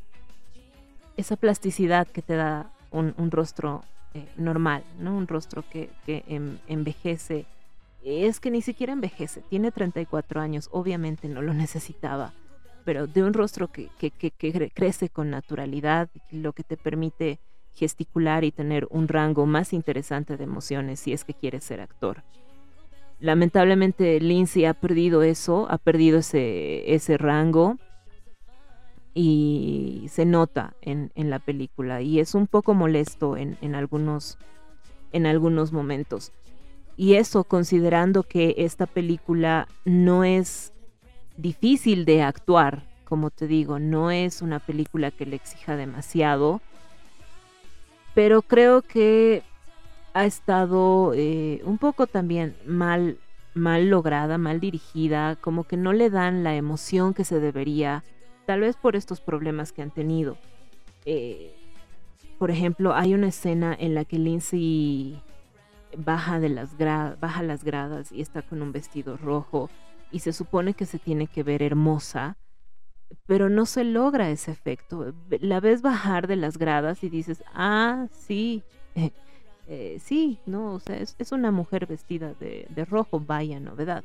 esa plasticidad que te da un rostro eh, normal, ¿no? Un rostro que, que em- envejece. Es que ni siquiera envejece, tiene 34 años, obviamente no lo necesitaba, pero de un rostro que, que, que- que cre- crece con naturalidad, lo que te permite gesticular y tener un rango más interesante de emociones si es que quieres ser actor. Lamentablemente Lindsay ha perdido eso, ha perdido ese, ese rango y se nota en, en la película y es un poco molesto en, en algunos, en algunos momentos. Y eso considerando que esta película no es difícil de actuar, como te digo, no es una película que le exija demasiado, pero creo que ha estado eh, un poco también mal, mal lograda, mal dirigida, como que no le dan la emoción que se debería, tal vez por estos problemas que han tenido. Eh, por ejemplo, hay una escena en la que Lindsay baja de las baja las gradas y está con un vestido rojo y se supone que se tiene que ver hermosa, pero no se logra ese efecto. La ves bajar de las gradas y dices, ah, sí, eh, sí, no, o sea, es, una mujer vestida de rojo, vaya novedad.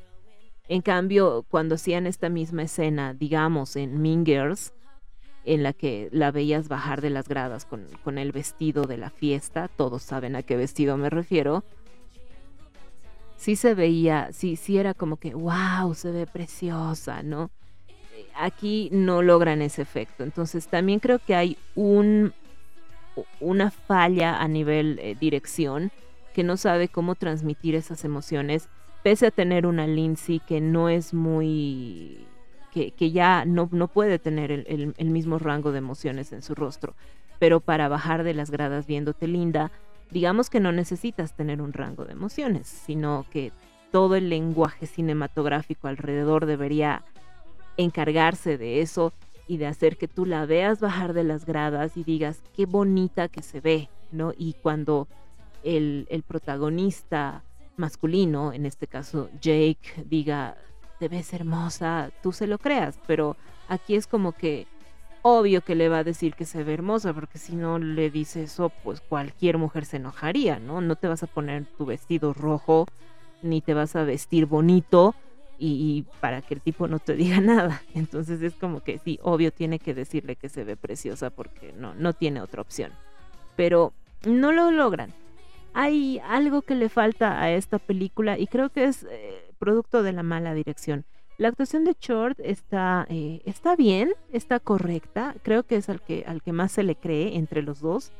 En cambio, cuando hacían esta misma escena, digamos, en Mean Girls, en la que la veías bajar de las gradas con, con el vestido de la fiesta, todos saben a qué vestido me refiero, sí se veía, sí, sí era como que, wow, se ve preciosa, ¿no? Eh, Aquí no logran ese efecto. Entonces también creo que hay un, una falla a nivel eh, dirección que no sabe cómo transmitir esas emociones, pese a tener una Lindsay que no es muy... que, ya no, no puede tener el, el- el mismo rango de emociones en su rostro. Pero para bajar de las gradas viéndote linda, digamos que no necesitas tener un rango de emociones, sino que todo el lenguaje cinematográfico alrededor debería encargarse de eso y de hacer que tú la veas bajar de las gradas y digas qué bonita que se ve, ¿no? Y cuando el, el protagonista masculino, en este caso Jake, diga te ves hermosa, tú se lo creas, pero aquí es como que obvio que le va a decir que se ve hermosa, porque si no le dice eso, pues cualquier mujer se enojaría, ¿no? No te vas a poner tu vestido rojo, ni te vas a vestir bonito y, para que el tipo no te diga nada. Entonces es como que sí, obvio tiene que decirle que se ve preciosa porque no, no tiene otra opción. Pero no lo logran. Hay algo que le falta a esta película y creo que es eh, producto de la mala dirección. La actuación de Short está, eh, está bien, está correcta. Creo que es al que, al que más se le cree entre los dos.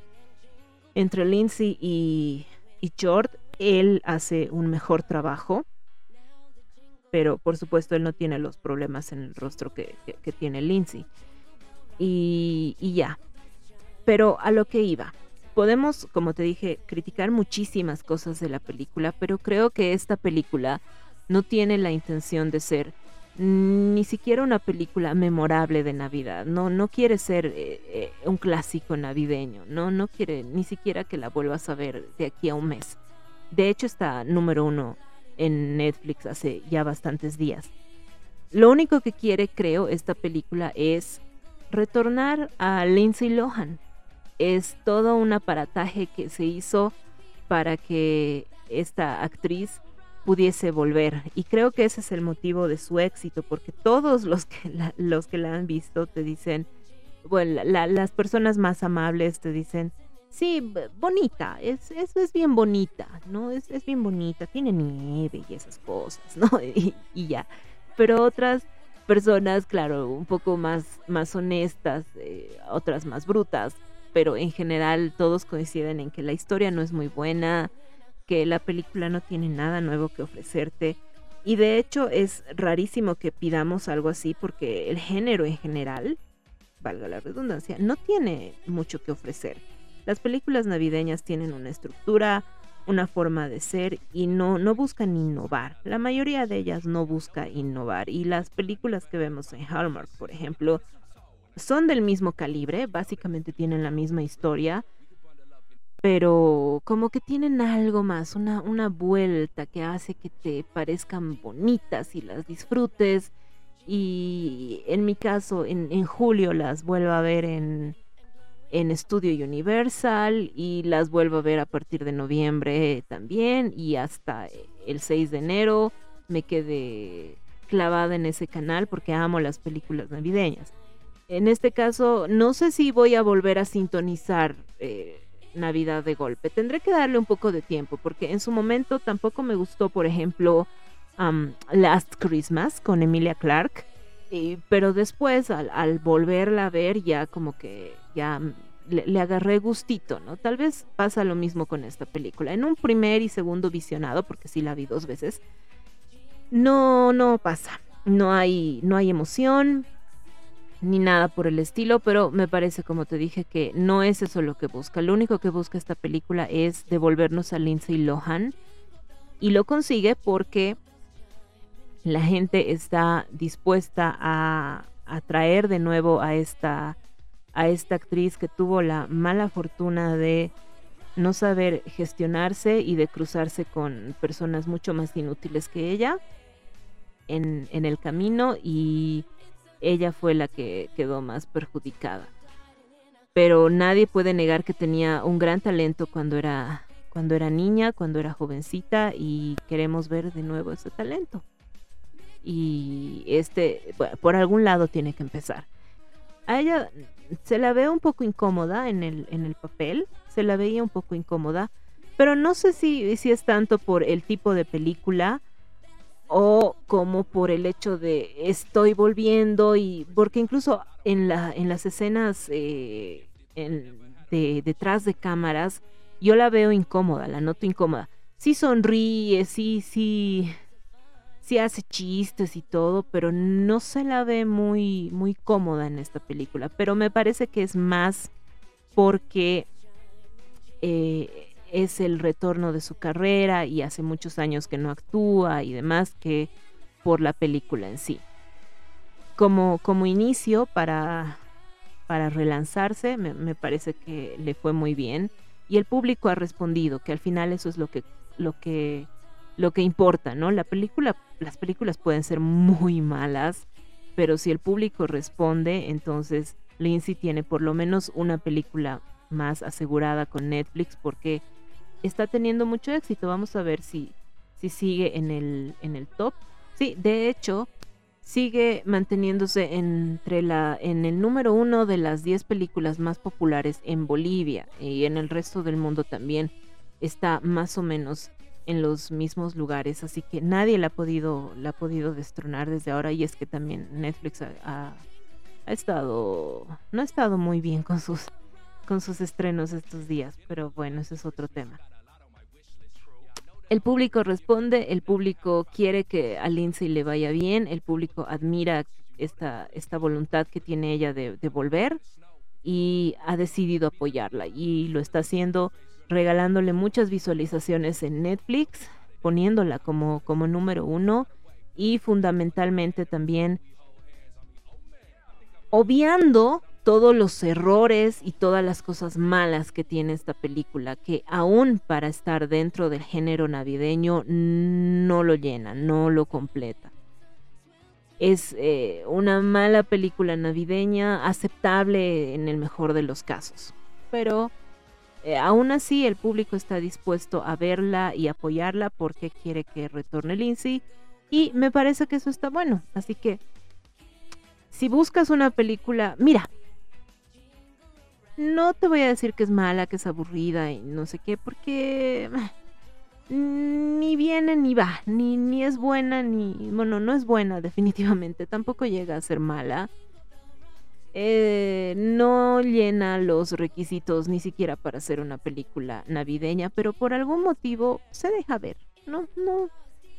Entre Lindsay y, y Short, él hace un mejor trabajo. Pero por supuesto él no tiene los problemas en el rostro que, que- que tiene Lindsay. Y, y ya. Pero a lo que iba. Podemos, como te dije, criticar muchísimas cosas de la película, pero creo que esta película no tiene la intención de ser ni siquiera una película memorable de Navidad. No, no quiere ser eh, eh, un clásico navideño. No, no quiere ni siquiera que la vuelvas a ver de aquí a un mes. De hecho, está número uno en Netflix hace ya bastantes días. Lo único que quiere, creo, esta película es retornar a Lindsay Lohan. Es todo un aparataje que se hizo para que esta actriz pudiese volver. Y creo que ese es el motivo de su éxito, porque todos los que la, los que la han visto te dicen, bueno, la- las personas más amables te dicen, sí, bonita, es, es, es bien bonita, ¿no? Es, es bien bonita, tiene nieve y esas cosas, ¿no? Y, y ya. Pero otras personas, claro, un poco más, más honestas, eh, otras más brutas, pero en general todos coinciden en que la historia no es muy buena, que la película no tiene nada nuevo que ofrecerte. Y de hecho es rarísimo que pidamos algo así porque el género en general, valga la redundancia, no tiene mucho que ofrecer. Las películas navideñas tienen una estructura, una forma de ser y no, no buscan innovar. La mayoría de ellas no busca innovar. Y las películas que vemos en Hallmark, por ejemplo, son del mismo calibre, básicamente tienen la misma historia, pero como que tienen algo más, una, una vuelta que hace que te parezcan bonitas y las disfrutes. Y en mi caso, en, en julio las vuelvo a ver en, en Estudio Universal y las vuelvo a ver a partir de noviembre también y hasta el 6 de enero me quedé clavada en ese canal porque amo las películas navideñas. En este caso, no sé si voy a volver a sintonizar eh, Navidad de golpe. Tendré que darle un poco de tiempo porque en su momento tampoco me gustó, por ejemplo, um, Last Christmas con Emilia Clarke. Y- pero después, al, al volverla a ver, ya como que ya mm, le, le agarré gustito, ¿no? Tal vez pasa lo mismo con esta película. En un primer y segundo visionado, porque sí la vi dos veces, no, no pasa. No hay, no hay emoción, ni nada por el estilo, pero me parece, como te dije, que no es eso lo que busca. Lo único que busca esta película es devolvernos a Lindsay Lohan y lo consigue porque la gente está dispuesta a, a traer de nuevo a esta, a esta actriz que tuvo la mala fortuna de no saber gestionarse y de cruzarse con personas mucho más inútiles que ella en, en el camino y ella fue la que quedó más perjudicada. Pero nadie puede negar que tenía un gran talento cuando era, cuando era niña, cuando era jovencita y queremos ver de nuevo ese talento. Y este, por algún lado tiene que empezar. A ella se la ve un poco incómoda en el, en el papel, se la veía un poco incómoda, pero no sé si, si es tanto por el tipo de película o como por el hecho de estoy volviendo y porque incluso en la en las escenas eh, de detrás de cámaras yo la veo incómoda, la noto incómoda. Sí sonríe, sí, sí, sí hace chistes y todo, pero no se la ve muy, muy cómoda en esta película. Pero me parece que es más porque eh, es el retorno de su carrera y hace muchos años que no actúa y demás que por la película en sí. Como, como inicio para, para relanzarse, me, parece que le fue muy bien y el público ha respondido, que al final eso es lo que, lo que, lo que importa, ¿no? La película, las películas pueden ser muy malas, pero si el público responde, entonces Lindsay tiene por lo menos una película más asegurada con Netflix porque está teniendo mucho éxito. Vamos a ver si, si sigue en el, en el top. Sí, de hecho, sigue manteniéndose entre la, en el número uno de las 10 películas más populares en Bolivia y en el resto del mundo también está más o menos en los mismos lugares, así que nadie la ha podido, la ha podido destronar desde ahora y es que también Netflix ha, ha- ha estado, no ha estado muy bien con sus, con sus estrenos estos días, pero bueno, ese es otro tema. El público responde, el público quiere que a Lindsay le vaya bien, el público admira esta, esta voluntad que tiene ella de, de volver y ha decidido apoyarla y lo está haciendo regalándole muchas visualizaciones en Netflix, poniéndola como, como número uno y fundamentalmente también obviando todos los errores y todas las cosas malas que tiene esta película, que aún para estar dentro del género navideño no lo llena, no lo completa. Es eh, una mala película navideña, aceptable en el mejor de los casos, pero eh, aún así el público está dispuesto a verla y apoyarla porque quiere que retorne Lindsay y me parece que eso está bueno, así que si buscas una película, mira, no te voy a decir que es mala, que es aburrida y no sé qué, porque ni viene ni va, ni, ni es buena, ni, bueno, no es buena definitivamente, tampoco llega a ser mala. Eh, no llena los requisitos ni siquiera para hacer una película navideña, pero por algún motivo se deja ver. No, no,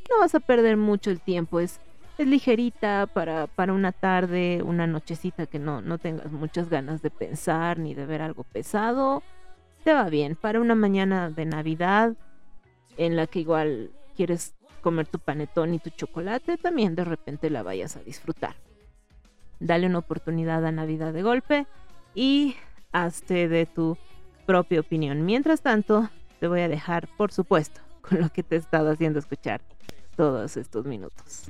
no vas a perder mucho el tiempo. Es, es ligerita para, para una tarde, una nochecita que no, no tengas muchas ganas de pensar ni de ver algo pesado. Te va bien. Para una mañana de Navidad en la que igual quieres comer tu panetón y tu chocolate, también de repente la vayas a disfrutar. Dale una oportunidad a Navidad de golpe y hazte de tu propia opinión. Mientras tanto, te voy a dejar, por supuesto, con lo que te he estado haciendo escuchar todos estos minutos.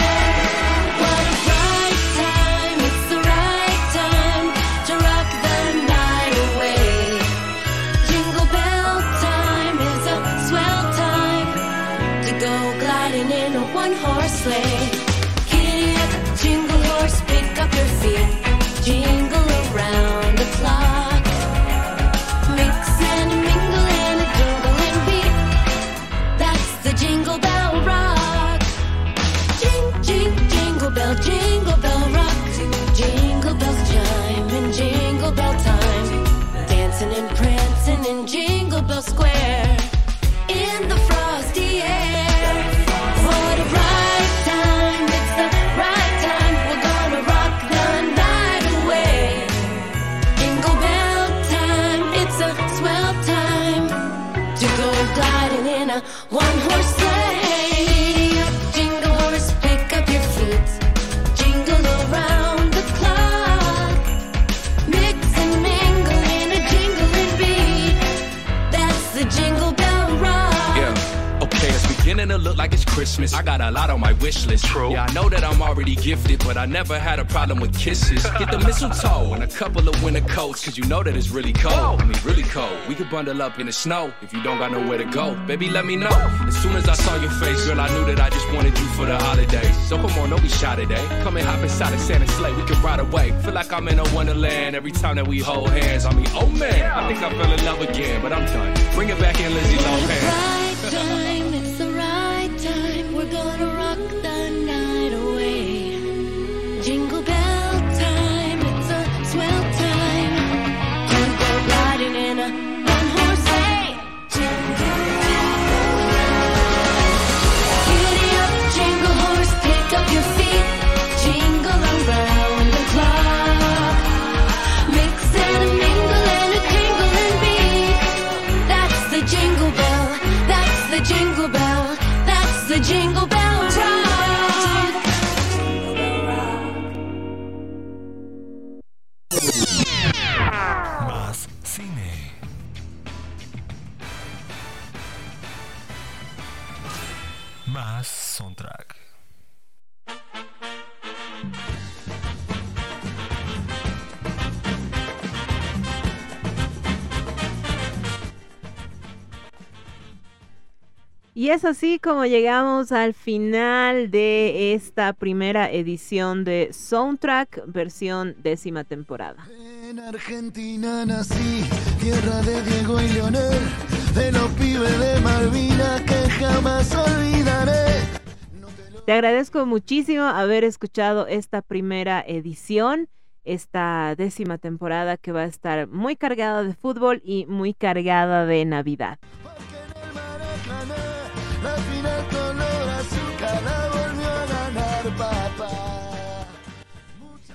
Christmas. I got a lot on my wish list. True. Yeah, I know that I'm already gifted, but I never had a problem with kisses. Get the mistletoe and a couple of winter coats, cause you know that it's really cold. I mean, really cold. We could bundle up in the snow if you don't got nowhere to go. Baby, let me know. As soon as I saw your face, girl, I knew that I just wanted you for the holidays. So come on, don't be shy today. Come and hop inside of Santa sleigh, we can ride away. Feel like I'm in a wonderland every time that we hold hands. I mean, oh man, I think I fell in love again, but I'm done. Bring it back in, Lizzie Lohan. Es así como llegamos al final de esta primera edición de Soundtrack, versión décima temporada. En Argentina nací, tierra de Diego y Leonel, de los pibes de Malvina que jamás olvidaré. Te agradezco muchísimo haber escuchado esta primera edición, esta décima temporada que va a estar muy cargada de fútbol y muy cargada de Navidad.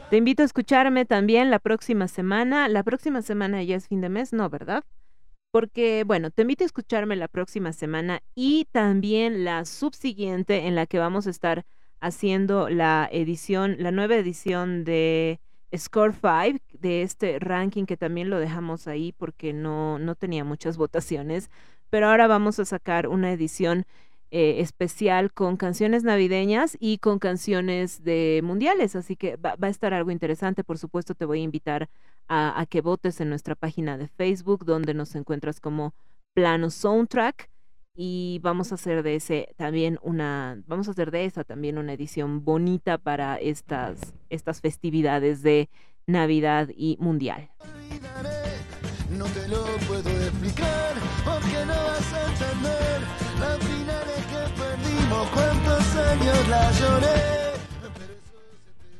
Te invito a escucharme también la próxima semana. La próxima semana ya es fin de mes, ¿no? ¿Verdad? Porque, bueno, te invito a escucharme la próxima semana y también la subsiguiente en la que vamos a estar haciendo la edición, la nueva edición de Score 5, de este ranking que también lo dejamos ahí porque no, no tenía muchas votaciones. Pero ahora vamos a sacar una edición eh, especial con canciones navideñas y con canciones de mundiales, así que va, a estar algo interesante. Por supuesto, te voy a invitar a, a que votes en nuestra página de Facebook, donde nos encuentras como Plano Soundtrack. Y vamos a hacer de ese también una, vamos a hacer de esa también una edición bonita para estas, estas festividades de Navidad y Mundial. No te lo puedo explicar años la lloré.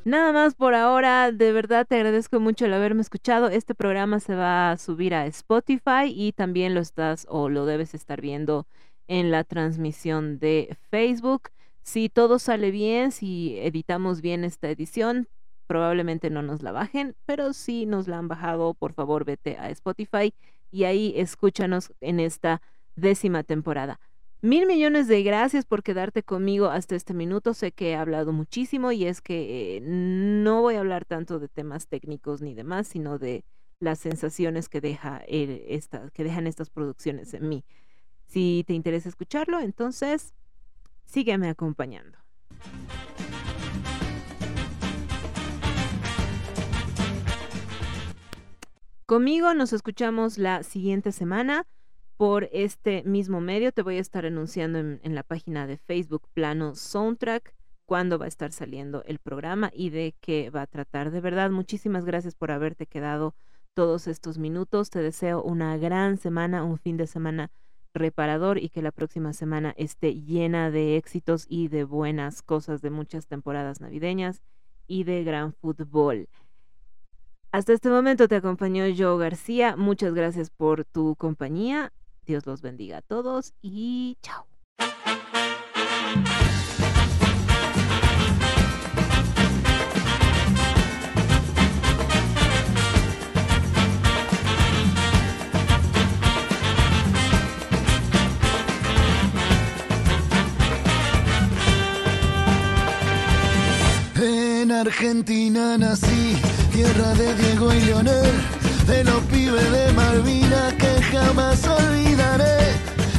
Nada más por ahora, de verdad te agradezco mucho el haberme escuchado. Este programa se va a subir a Spotify y también lo estás o lo debes estar viendo en la transmisión de Facebook. Si todo sale bien, si editamos bien esta edición, probablemente no nos la bajen, pero si nos la han bajado, por favor vete a Spotify y ahí escúchanos en esta décima temporada. Mil millones de gracias por quedarte conmigo hasta este minuto. Sé que he hablado muchísimo y es que eh, no voy a hablar tanto de temas técnicos ni demás, sino de las sensaciones que deja que dejan estas producciones en mí. Si te interesa escucharlo, entonces sígueme acompañando. Conmigo nos escuchamos la siguiente semana por este mismo medio. Te voy a estar anunciando en, la página de Facebook Plano Soundtrack cuándo va a estar saliendo el programa y de qué va a tratar. De verdad, muchísimas gracias por haberte quedado todos estos minutos. Te deseo una gran semana, un fin de semana reparador y que la próxima semana esté llena de éxitos y de buenas cosas de muchas temporadas navideñas y de gran fútbol. Hasta este momento te acompañó Joe García. Muchas gracias por tu compañía. Dios los bendiga a todos y chao. En Argentina nací, tierra de Diego y Leonel, de los pibes de Malvina que jamás olvidaré.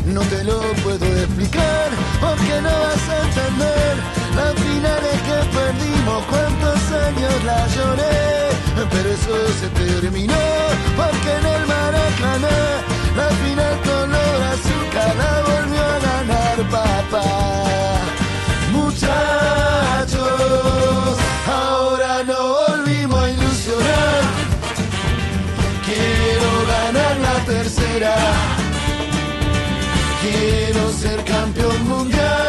No te lo puedo explicar porque no vas a entender. La final es que perdimos cuántos años la lloré. Pero eso se terminó porque en el Maracaná la final color azúcar la volvió a ganar papá. Muchachos tercera. Quiero ser campeón mundial